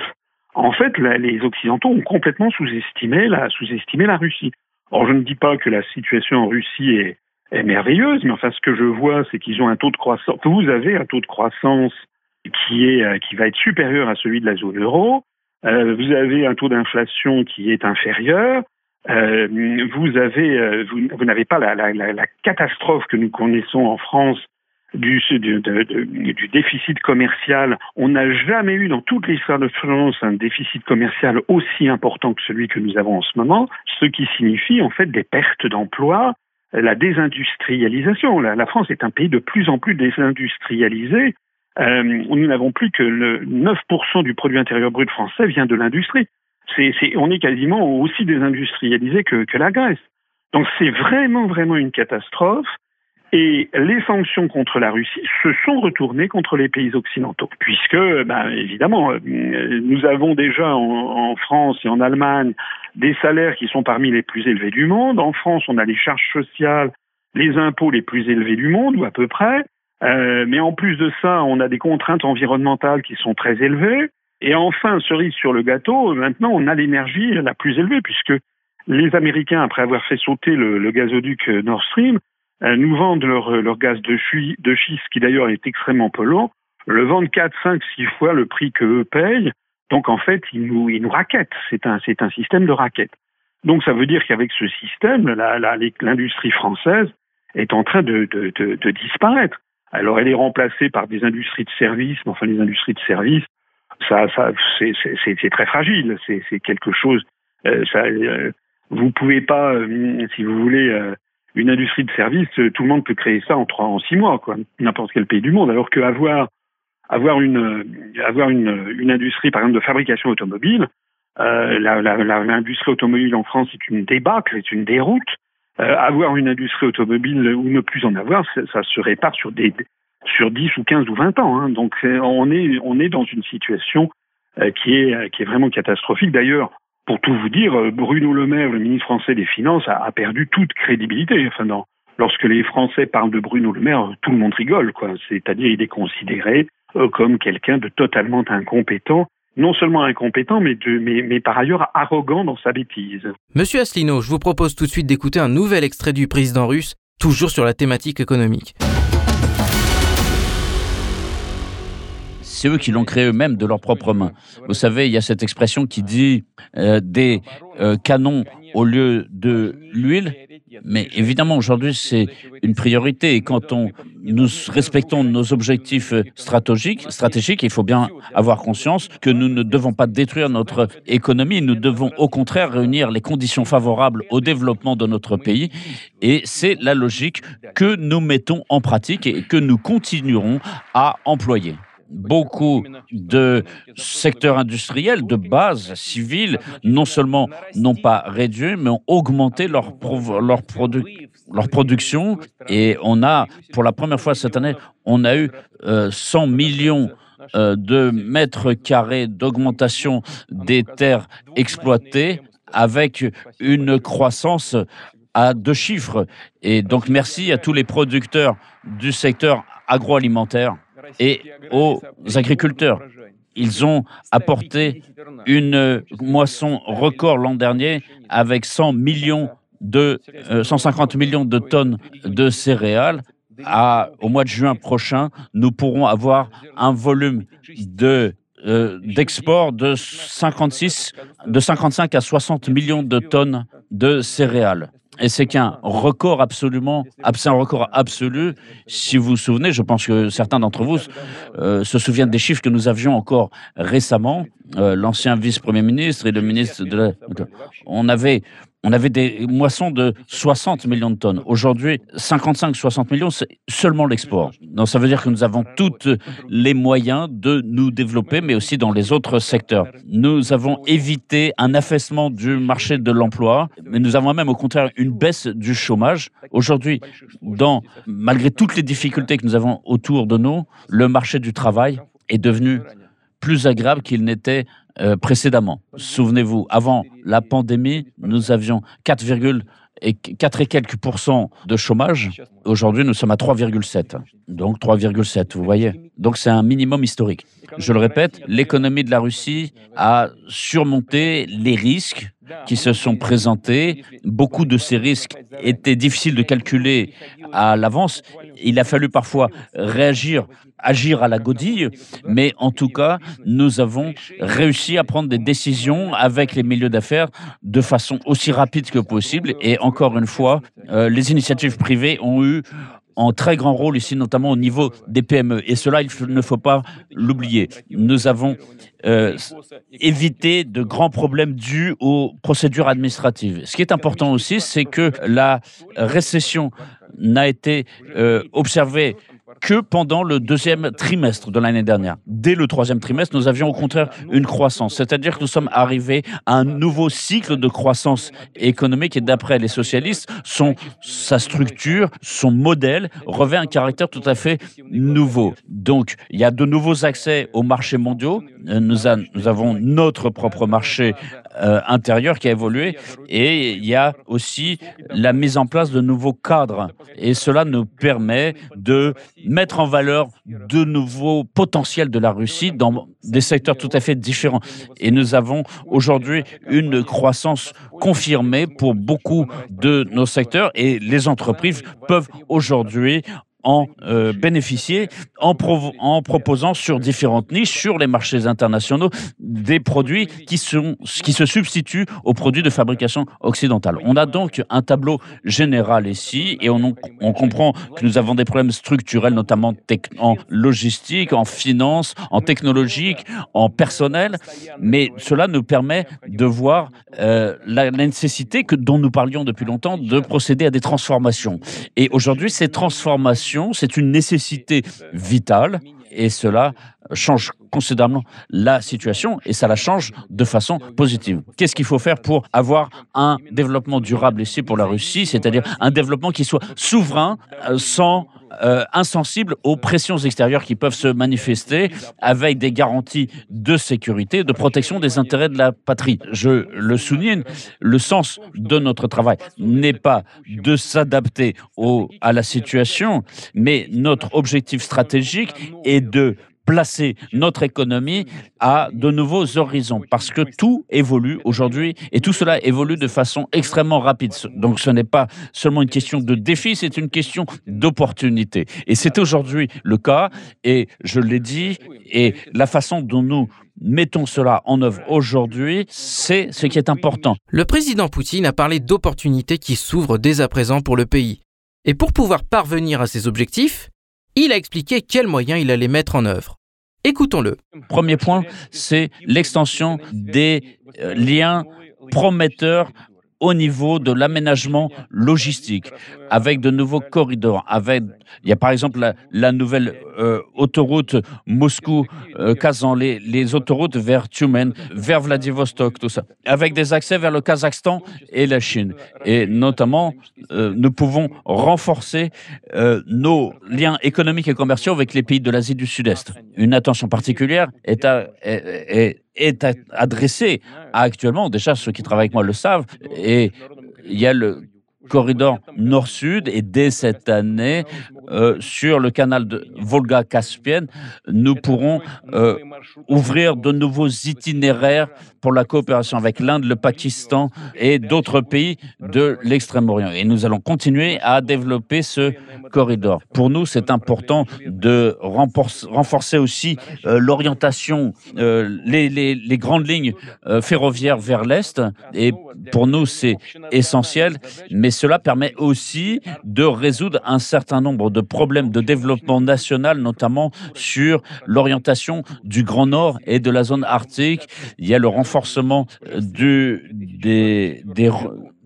en fait, les Occidentaux ont complètement sous-estimé la sous-estimé la Russie. Or, je ne dis pas que la situation en Russie est est merveilleuse, mais enfin, ce que je vois, c'est qu'ils ont un taux de croissance. Vous avez un taux de croissance qui est euh, qui va être supérieur à celui de la zone euro. Euh, vous avez un taux d'inflation qui est inférieur. Euh, euh, vous, n'avez pas la, catastrophe que nous connaissons en France du, déficit commercial. On n'a jamais eu dans toute l'histoire de France un déficit commercial aussi important que celui que nous avons en ce moment, ce qui signifie en fait des pertes d'emplois, la désindustrialisation. La, France est un pays de plus en plus désindustrialisé. Euh, nous n'avons plus que le 9% du produit intérieur brut français vient de l'industrie. On est quasiment aussi désindustrialisé que, la Grèce. Donc c'est vraiment, vraiment une catastrophe. Et les sanctions contre la Russie se sont retournées contre les pays occidentaux, puisque, ben, évidemment, euh, nous avons déjà en, France et en Allemagne des salaires qui sont parmi les plus élevés du monde. En France, on a les charges sociales, les impôts les plus élevés du monde, ou à peu près. Euh, mais en plus de ça, on a des contraintes environnementales qui sont très élevées. Et enfin, cerise sur le gâteau, maintenant, on a l'énergie la plus élevée, puisque les Américains, après avoir fait sauter le, le gazoduc Nord Stream, euh, nous vendent leur, leur gaz de, chui, de schiste, qui d'ailleurs est extrêmement polluant, le vendent 4, 5, 6 fois le prix qu'eux payent. Donc en fait, ils nous, ils nous raquettent. C'est un, c'est un système de raquette. Donc ça veut dire qu'avec ce système, l'industrie française est en train de, de, de, de, disparaître. Alors elle est remplacée par des industries de services, mais enfin les industries de services, ça, ça c'est très fragile. C'est quelque chose. Euh, ça, euh, vous pouvez pas, euh, si vous voulez, euh, une industrie de services, tout le monde peut créer ça en trois, en six mois, quoi. N'importe quel pays du monde. Alors qu'avoir avoir une avoir une, une industrie, par exemple, de fabrication automobile, l'industrie automobile en France est une débâcle, est une déroute. Euh, avoir une industrie automobile ou ne plus en avoir, ça se répare sur des sur 10 ou 15 ou 20 ans. Hein. Donc on est on est dans une situation euh, qui est qui est vraiment catastrophique. D'ailleurs, pour tout vous dire, euh, Bruno Le Maire, le ministre français des Finances, a, a perdu toute crédibilité. Enfin, non. lorsque les Français parlent de Bruno Le Maire, tout le monde rigole, quoi. C'est-à-dire, il est considéré comme quelqu'un de totalement incompétent non seulement incompétent, mais, par ailleurs arrogant dans sa bêtise. Monsieur Asselineau, je vous propose tout de suite d'écouter un nouvel extrait du président russe, toujours sur la thématique économique. C'est eux qui l'ont créé eux-mêmes de leurs propres mains. Vous savez, il y a cette expression qui dit euh, des euh, canons au lieu de l'huile. Mais évidemment, aujourd'hui, c'est une priorité. Et quand on, nous respectons nos objectifs stratégiques, stratégiques, il faut bien avoir conscience que nous ne devons pas détruire notre économie. Nous devons au contraire réunir les conditions favorables au développement de notre pays. Et c'est la logique que nous mettons en pratique et que nous continuerons à employer beaucoup de secteurs industriels de base civile non seulement n'ont pas réduit, mais ont augmenté leur, leur, produ leur production. Et on a, pour la première fois cette année, on a eu euh, 100 millions euh, de mètres carrés d'augmentation des terres exploitées avec une croissance à deux chiffres. Et donc merci à tous les producteurs du secteur agroalimentaire et aux agriculteurs. Ils ont apporté une moisson record l'an dernier avec 100 millions de, 150 euh, millions de tonnes de céréales. Au mois de juin prochain, nous pourrons avoir un volume de euh, d'export de 56, de 55 à 60 millions de tonnes de céréales. Et c'est qu'un record absolument, c'est un record absolu. Si vous vous souvenez, je pense que certains d'entre vous euh, se souviennent des chiffres que nous avions encore récemment. Euh, L'ancien vice-premier ministre et le ministre de la... On avait on avait des moissons de 60 millions de tonnes. Aujourd'hui, 55-60 millions, c'est seulement l'export. Donc ça veut dire que nous avons tous les moyens de nous développer, mais aussi dans les autres secteurs. Nous avons évité un affaissement du marché de l'emploi, mais nous avons même au contraire une baisse du chômage. Aujourd'hui, malgré toutes les difficultés que nous avons autour de nous, le marché du travail est devenu plus agréable qu'il n'était euh, précédemment. Souvenez-vous, avant la pandémie, nous avions 4, et 4 et quelques pourcents de chômage. Aujourd'hui, nous sommes à 3,7. Donc 3,7, vous voyez. Donc c'est un minimum historique. Je le répète, l'économie de la Russie a surmonté les risques qui se sont présentés. Beaucoup de ces risques étaient difficiles de calculer à l'avance. Il a fallu parfois réagir, agir à la godille, mais en tout cas, nous avons réussi à prendre des décisions avec les milieux d'affaires de façon aussi rapide que possible. Et encore une fois, euh, les initiatives privées ont eu un très grand rôle ici, notamment au niveau des PME. Et cela, il ne faut pas l'oublier. Nous avons euh, évité de grands problèmes dus aux procédures administratives. Ce qui est important aussi, c'est que la récession n'a été euh, observée que pendant le deuxième trimestre de l'année dernière. Dès le troisième trimestre, nous avions au contraire une croissance, c'est-à-dire que nous sommes arrivés à un nouveau cycle de croissance économique et d'après les socialistes, son, sa structure, son modèle revêt un caractère tout à fait nouveau. Donc, il y a de nouveaux accès aux marchés mondiaux. Nous, nous avons notre propre marché euh, intérieur qui a évolué. Et il y a aussi la mise en place de nouveaux cadres. Et cela nous permet de mettre en valeur de nouveaux potentiels de la Russie dans des secteurs tout à fait différents. Et nous avons aujourd'hui une croissance confirmée pour beaucoup de nos secteurs. Et les entreprises peuvent aujourd'hui en euh, bénéficier en, proposant sur différentes niches, sur les marchés internationaux, des produits qui, sont, qui se substituent aux produits de fabrication occidentale. On a donc un tableau général ici et on, comprend que nous avons des problèmes structurels, notamment en logistique, en finance, en technologique, en personnel, mais cela nous permet de voir euh, la, la nécessité que, dont nous parlions depuis longtemps de procéder à des transformations. Et aujourd'hui, ces transformations c'est une nécessité vitale et cela change considérablement la situation et ça la change de façon positive. Qu'est-ce qu'il faut faire pour avoir un développement durable ici pour la Russie, c'est-à-dire un développement qui soit souverain euh, sans euh, insensible aux pressions extérieures qui peuvent se manifester avec des garanties de sécurité, de protection des intérêts de la patrie. Je le souligne, le sens de notre travail n'est pas de s'adapter à la situation, mais notre objectif stratégique est de placer notre économie à de nouveaux horizons parce que tout évolue aujourd'hui et tout cela évolue de façon extrêmement rapide. Donc ce n'est pas seulement une question de défi, c'est une question d'opportunité. Et c'est aujourd'hui le cas et je l'ai dit et la façon dont nous mettons cela en œuvre aujourd'hui, c'est ce qui est important. Le président Poutine a parlé d'opportunités qui s'ouvrent dès à présent pour le pays. Et pour pouvoir parvenir à ces objectifs, il a expliqué quels moyens il allait mettre en œuvre. Écoutons-le. Premier point, c'est l'extension des euh, liens prometteurs au niveau de l'aménagement logistique, avec de nouveaux corridors. Avec, il y a par exemple la, nouvelle euh, autoroute Moscou-Kazan, les, autoroutes vers Tumen, vers Vladivostok, tout ça, avec des accès vers le Kazakhstan et la Chine. Et notamment, euh, nous pouvons renforcer euh, nos liens économiques et commerciaux avec les pays de l'Asie du Sud-Est. Une attention particulière est, à, est adressée à actuellement, déjà ceux qui travaillent avec moi le savent, et il y a le corridor nord-sud et dès cette année, euh, sur le canal de Volga-Caspienne, nous pourrons euh, ouvrir de nouveaux itinéraires pour la coopération avec l'Inde, le Pakistan et d'autres pays de l'Extrême-Orient. Et nous allons continuer à développer ce corridor. Pour nous, c'est important de renforcer aussi euh, l'orientation, les, les, grandes lignes ferroviaires vers l'Est. Et pour nous, c'est essentiel. Mais cela permet aussi de résoudre un certain nombre de problèmes de développement national, notamment sur l'orientation du Grand Nord et de la zone arctique. Il y a le renforcement du, des,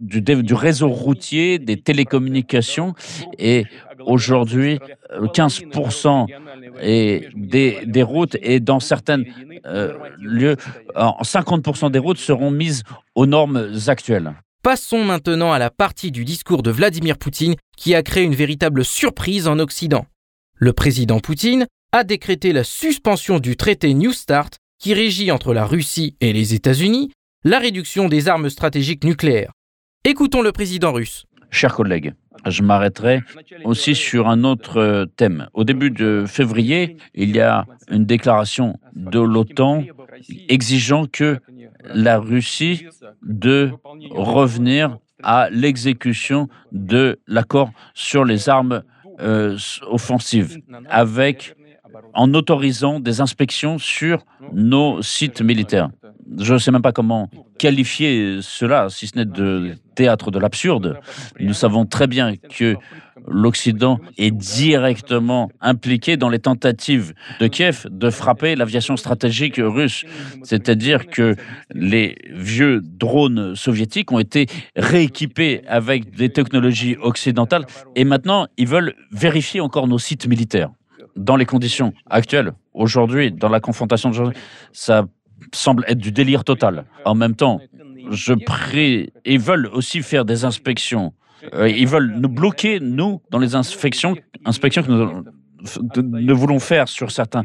du, réseau routier, des télécommunications. Et aujourd'hui, 15% et des, des, routes et dans certains euh, lieux, 50% des routes seront mises aux normes actuelles. Passons maintenant à la partie du discours de Vladimir Poutine qui a créé une véritable surprise en Occident. Le président Poutine a décrété la suspension du traité New Start qui régit entre la Russie et les États-Unis la réduction des armes stratégiques nucléaires. Écoutons le président russe. Chers collègues, je m'arrêterai aussi sur un autre euh, thème. Au début de février, il y a une déclaration de l'OTAN exigeant que la Russie de revenir à l'exécution de l'accord sur les armes euh, offensives, avec en autorisant des inspections sur nos sites militaires. Je ne sais même pas comment qualifier cela, si ce n'est de théâtre de l'absurde. Nous savons très bien que l'Occident est directement impliqué dans les tentatives de Kiev de frapper l'aviation stratégique russe. C'est-à-dire que les vieux drones soviétiques ont été rééquipés avec des technologies occidentales et maintenant ils veulent vérifier encore nos sites militaires dans les conditions actuelles, aujourd'hui, dans la confrontation de ça semble être du délire total. En même temps, je prie, ils veulent aussi faire des inspections. Euh, ils veulent nous bloquer, nous, dans les inspections, inspections que nous voulons faire sur certains.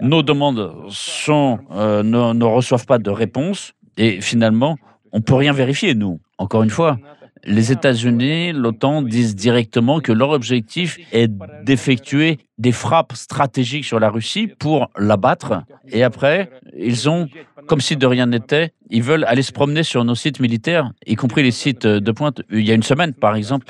Nos demandes sont, euh, ne, ne reçoivent pas de réponse et finalement, on peut rien vérifier, nous. Encore une fois, les États-Unis, l'OTAN disent directement que leur objectif est d'effectuer des frappes stratégiques sur la Russie pour l'abattre. Et après, ils ont, comme si de rien n'était, ils veulent aller se promener sur nos sites militaires, y compris les sites de pointe. Il y a une semaine, par exemple,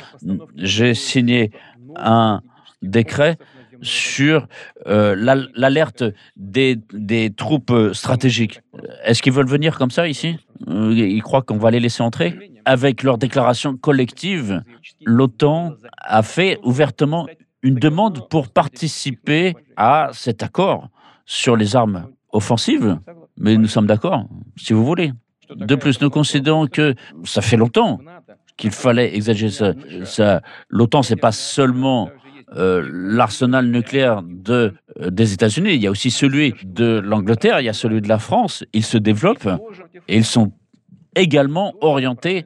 j'ai signé un décret sur euh, l'alerte des, des, troupes stratégiques. Est-ce qu'ils veulent venir comme ça ici? Euh, Ils croient qu'on va les laisser entrer? Avec leur déclaration collective, l'OTAN a fait ouvertement une demande pour participer à cet accord sur les armes offensives. Mais nous sommes d'accord, si vous voulez. De plus, nous considérons que ça fait longtemps qu'il fallait exagérer ça. L'OTAN, c'est pas seulement euh, l'arsenal nucléaire euh, des États-Unis, il y a aussi celui de l'Angleterre, il y a celui de la France. Ils se développent et ils sont également orientés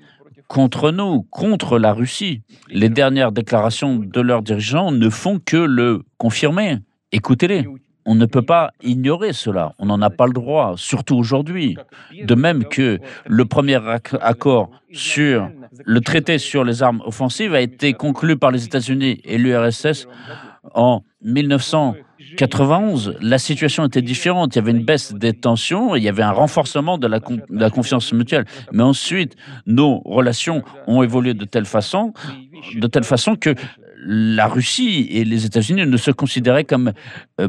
contre nous, contre la Russie. Les dernières déclarations de leurs dirigeants ne font que le confirmer. Écoutez-les. On ne peut pas ignorer cela. On n'en a pas le droit, surtout aujourd'hui. De même que le premier accord sur le traité sur les armes offensives a été conclu par les États-Unis et l'URSS en 1991. La situation était différente. Il y avait une baisse des tensions, il y avait un renforcement de la, confiance mutuelle. Mais ensuite, nos relations ont évolué de telle façon, de telle que la Russie et les États-Unis ne se considéraient euh,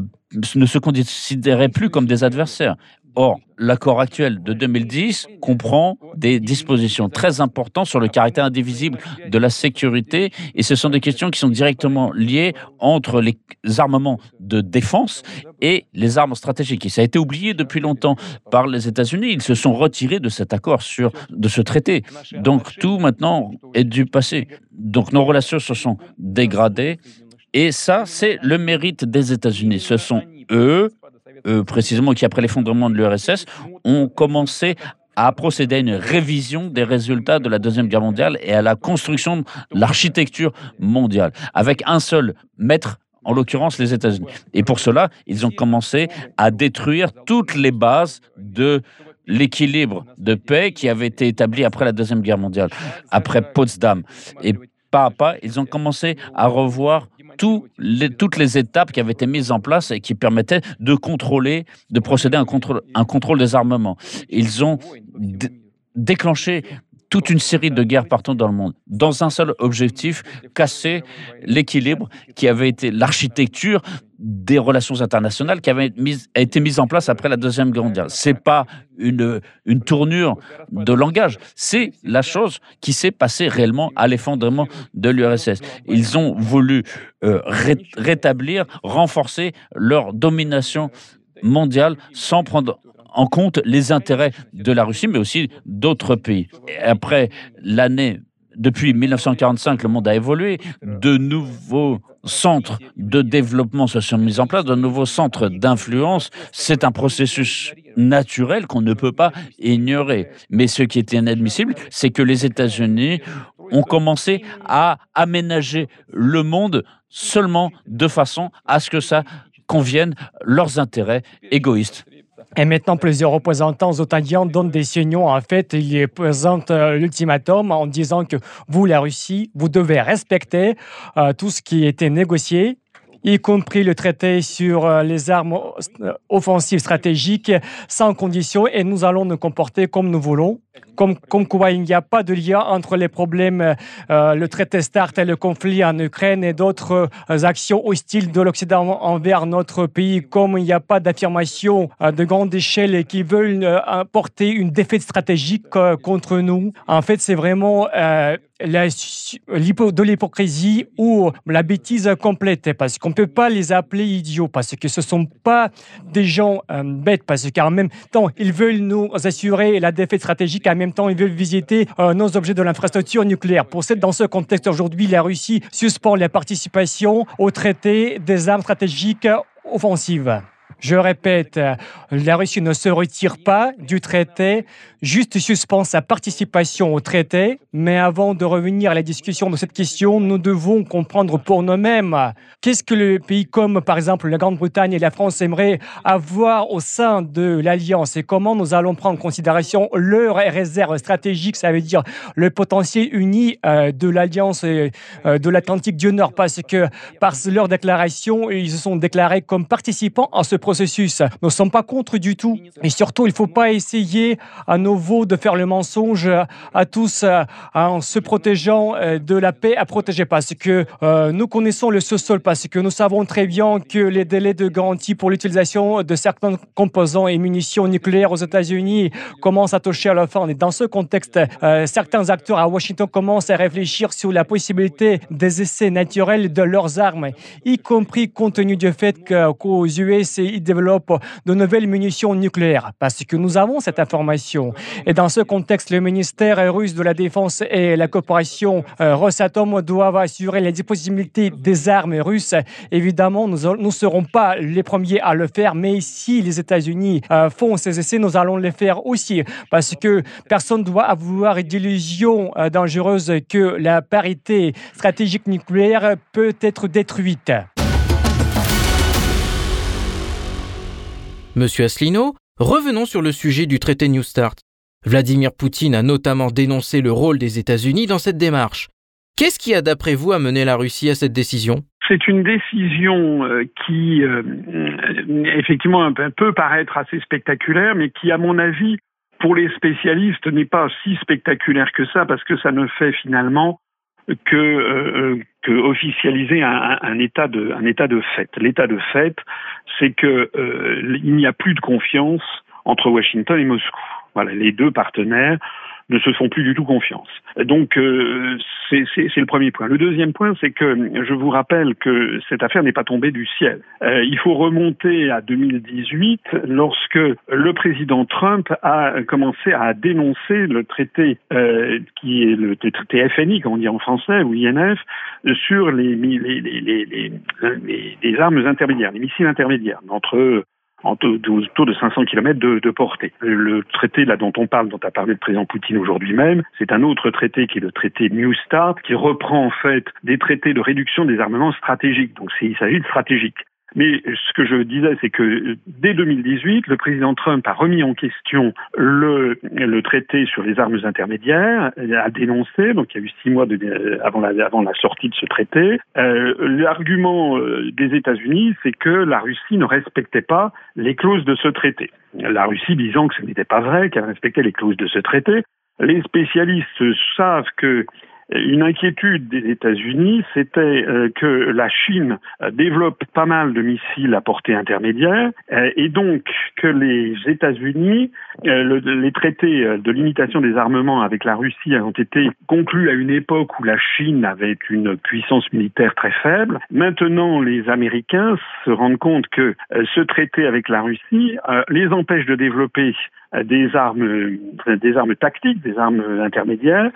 ne se considéraient plus comme des adversaires. Or, l'accord actuel de 2010 comprend des dispositions très importantes sur le caractère indivisible de la sécurité et ce sont des questions qui sont directement liées entre les armements de défense et les armes stratégiques. Et ça a été oublié depuis longtemps par les États-Unis. Ils se sont retirés de cet accord, sur, de ce traité. Donc tout maintenant est du passé. Donc nos relations se sont dégradées et ça, c'est le mérite des États-Unis. Ce sont eux, précisément, qui après l'effondrement de l'URSS, ont commencé à procéder à une révision des résultats de la Deuxième Guerre mondiale et à la construction de l'architecture mondiale, avec un seul maître en l'occurrence les États-Unis. Et pour cela, ils ont commencé à détruire toutes les bases de l'équilibre de paix qui avait été établi après la Deuxième Guerre mondiale, après Potsdam. Et pas à pas, ils ont commencé à revoir toutes les étapes qui avaient été mises en place et qui permettaient de contrôler, de procéder à un contrôle des armements. Ils ont déclenché toute une série de guerres partout dans le monde, dans un seul objectif, casser l'équilibre qui avait été l'architecture des relations internationales qui avait été mise en place après la Deuxième Guerre mondiale. Ce n'est pas une, une tournure de langage, c'est la chose qui s'est passée réellement à l'effondrement de l'URSS. Ils ont voulu euh, rétablir, renforcer leur domination mondiale sans prendre en compte les intérêts de la Russie, mais aussi d'autres pays. après l'année depuis 1945, le monde a évolué. De nouveaux centres de développement se sont mis en place, de nouveaux centres d'influence. C'est un processus naturel qu'on ne peut pas ignorer. Mais ce qui est inadmissible, c'est que les États-Unis ont commencé à aménager le monde seulement de façon à ce que ça convienne leurs intérêts égoïstes. Et maintenant, plusieurs représentants otaniens donnent des signaux. En fait, ils présentent euh, l'ultimatum en disant que vous, la Russie, vous devez respecter euh, tout ce qui été négocié y compris le traité sur euh, les armes offensives stratégiques, sans condition, et nous allons nous comporter comme nous voulons. Comme, comme quoi il n'y a pas de lien entre les problèmes, euh, le traité START et le conflit en Ukraine et d'autres euh, actions hostiles de l'Occident envers notre pays, comme il n'y a pas d'affirmation de grande échelle qui veulent apporter une défaite stratégique contre nous. En fait, c'est vraiment de l'hypocrisie ou la bêtise complète, parce qu'on ne peut pas les appeler idiots, parce que ce ne sont pas des gens euh, bêtes, parce qu'en même temps, ils veulent nous assurer la défaite stratégique, en même temps, ils veulent visiter euh, nos objets de l'infrastructure nucléaire. Pour cette, dans ce contexte, aujourd'hui, la Russie suspend la participation au traité des armes stratégiques offensives. Je répète, la Russie ne se retire pas du traité, juste suspend sa participation au traité. Mais avant de revenir à la discussion de cette question, nous devons comprendre pour nous-mêmes qu'est-ce que le pays comme par exemple la Grande-Bretagne et la France aimeraient avoir au sein de l'Alliance et comment nous allons prendre en considération leur réserve stratégique, ça veut dire le potentiel uni euh, de l'Alliance euh, de l'Atlantique du Nord, parce que par leur déclaration, ils se sont déclarés comme participants à ce processus. Nous ne sommes pas contre du tout. Et surtout, il ne faut pas essayer à nouveau de faire le mensonge à tous euh, en se protégeant euh, de la paix à protéger parce que euh, nous connaissons le sous-sol, parce que nous savons très bien que les délais de garantie pour l'utilisation de certains composants et munitions nucléaires aux États-Unis commencent à toucher à la fin. Et dans ce contexte, certains acteurs à Washington commencent à réfléchir sur la possibilité des essais naturels de leurs armes, y compris compte tenu du fait qu'aux US, développe de nouvelles munitions nucléaires, parce que nous avons cette information. Et dans ce contexte, le ministère russe de la Défense et la coopération euh, Rosatom doivent assurer la disponibilité des armes russes. Évidemment, nous ne serons pas les premiers à le faire, mais si les États-Unis euh, font ces essais, nous allons les faire aussi, parce que personne ne doit avoir d'illusion euh, dangereuse que la parité stratégique nucléaire peut être détruite. Monsieur Asselineau, revenons sur le sujet du traité New Start. Vladimir Poutine a notamment dénoncé le rôle des États-Unis dans cette démarche. Qu'est-ce qui a d'après vous amené la Russie à cette décision? C'est une décision euh, qui, euh, effectivement, peut paraître assez spectaculaire, mais qui, à mon avis, pour les spécialistes, n'est pas si spectaculaire que ça, parce que ça ne fait finalement que, euh, que officialiser un, un, état de un état de fait. L'état de fait, c'est que euh, n'y a plus de confiance entre Washington et Moscou. Voilà, les deux partenaires ne se font plus du tout confiance. Donc euh, c'est le premier point. Le deuxième point, c'est que je vous rappelle que cette affaire n'est pas tombée du ciel. Euh, il faut remonter à 2018 lorsque le président Trump a commencé à dénoncer le traité euh, qui est le traité FNI, comme on dit en français, ou INF, sur les, les, les, les, les armes intermédiaires, les missiles intermédiaires entre autour de 500 km de, de, portée. Le traité là dont on parle, dont a parlé le président Poutine aujourd'hui même, c'est un autre traité qui est le traité New Start, qui reprend en fait des traités de réduction des armements stratégiques. Donc il s'agit de stratégique. Mais ce que je disais, c'est que dès 2018, le président Trump a remis en question le, traité sur les armes intermédiaires, a dénoncé, donc il y a eu six mois de, avant, la, sortie de ce traité. Euh, L'argument euh, des États-Unis, c'est que la Russie ne respectait pas les clauses de ce traité. La Russie disant que ce n'était pas vrai, qu'elle respectait les clauses de ce traité. Les spécialistes savent que une inquiétude des États-Unis, c'était euh, que la Chine euh, développe pas mal de missiles à portée intermédiaire euh, et donc que les États-Unis, les traités de limitation des armements avec la Russie ont été conclus à une époque où la Chine avait une puissance militaire très faible. Maintenant, les Américains se rendent compte que ce traité avec la Russie les empêche de développer des armes, des armes tactiques, des armes intermédiaires,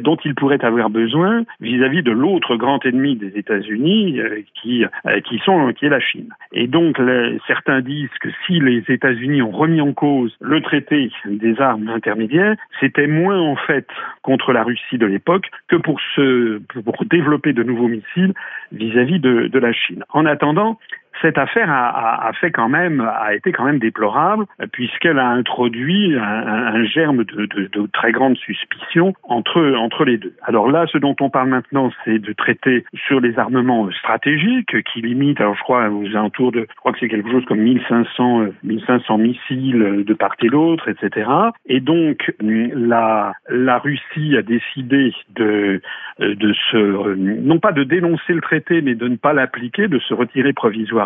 dont ils pourraient avoir besoin vis-à-vis de l'autre grand ennemi des États-Unis, euh, qui, euh, qui, qui est la Chine. Et donc, certains disent que si les États-Unis ont remis en cause le traité des armes intermédiaires, c'était moins en fait contre la Russie de l'époque que pour, se, pour développer de nouveaux missiles vis-à-vis de, de la Chine. En attendant, cette affaire a, été quand même déplorable, puisqu'elle a introduit un, germe de, très grande suspicion entre, les deux. Alors là, ce dont on parle maintenant, c'est de traiter sur les armements stratégiques qui limitent, alors je crois, aux alentours de, je crois que c'est quelque chose comme 1500, 1500 missiles de part et d'autre, etc. Et donc, la, Russie a décidé de, de se, non pas de dénoncer le traité, mais de ne pas l'appliquer, de se retirer provisoirement.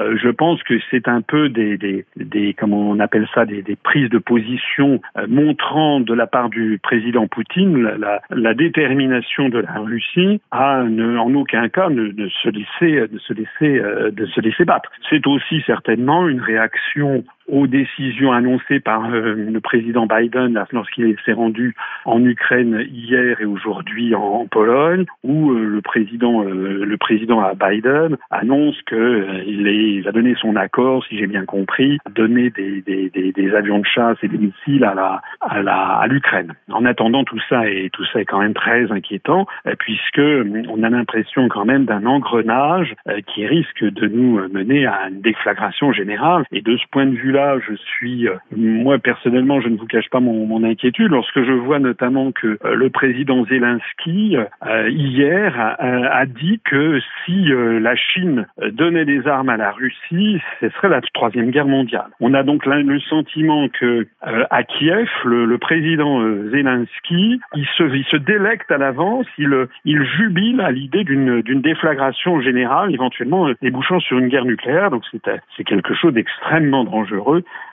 Euh, je pense que c'est un peu des, des, on appelle ça, des, prises de position euh, montrant de la part du président Poutine la, détermination de la Russie à en aucun cas ne, se laisser, de se laisser, euh, de se laisser battre. C'est aussi certainement une réaction aux décisions annoncées par euh, le président Biden lorsqu'il s'est rendu en Ukraine hier et aujourd'hui en, Pologne, où euh, le président euh, le président Biden annonce que il, va donner son accord, si j'ai bien compris, donner des, des, des, des, avions de chasse et des missiles à la à la à l'Ukraine. En attendant, tout ça est tout ça est quand même très inquiétant puisque on a l'impression quand même d'un engrenage qui risque de nous mener à une déflagration générale. Et de ce point de vue là, je suis, euh, moi personnellement, je ne vous cache pas mon, inquiétude lorsque je vois notamment que euh, le président Zelensky euh, hier a, dit que si la Chine donnait des armes à la Russie, ce serait la troisième guerre mondiale. On a donc le sentiment que à Kiev, le, président Zelensky, il se, délecte à l'avance, il jubile à l'idée d'une déflagration générale, éventuellement débouchant sur une guerre nucléaire. Donc c'est quelque chose d'extrêmement dangereux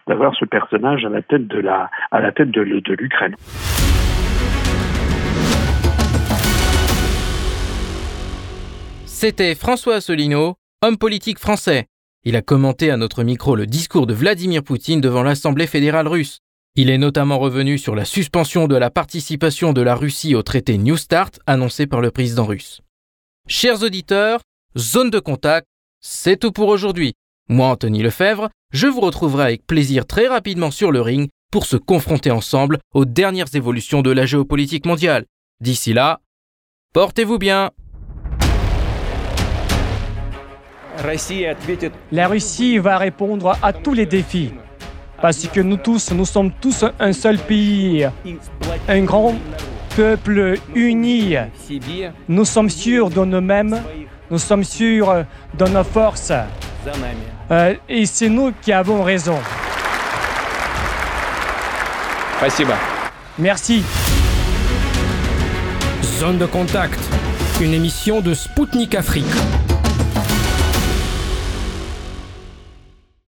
d'avoir ce personnage à la tête l'Ukraine. C'était François Asselineau, homme politique français. Il a commenté à notre micro le discours de Vladimir Poutine devant l'Assemblée fédérale russe. Il est notamment revenu sur la suspension de la participation de la Russie au traité New Start annoncé par le président russe. Chers auditeurs, zone de contact, c'est tout pour aujourd'hui. Moi, Anthony Lefebvre, je vous retrouverai avec plaisir très rapidement sur le ring pour se confronter ensemble aux dernières évolutions de la géopolitique mondiale. D'ici là, portez-vous bien. La Russie va répondre à tous les défis. Parce que nous tous, nous sommes tous un seul pays, un grand peuple uni. Nous sommes sûrs de nous-mêmes, nous sommes sûrs de nos forces. Euh, et c'est nous qui avons raison. Merci. Zone de contact, une émission de Spoutnik Afrique.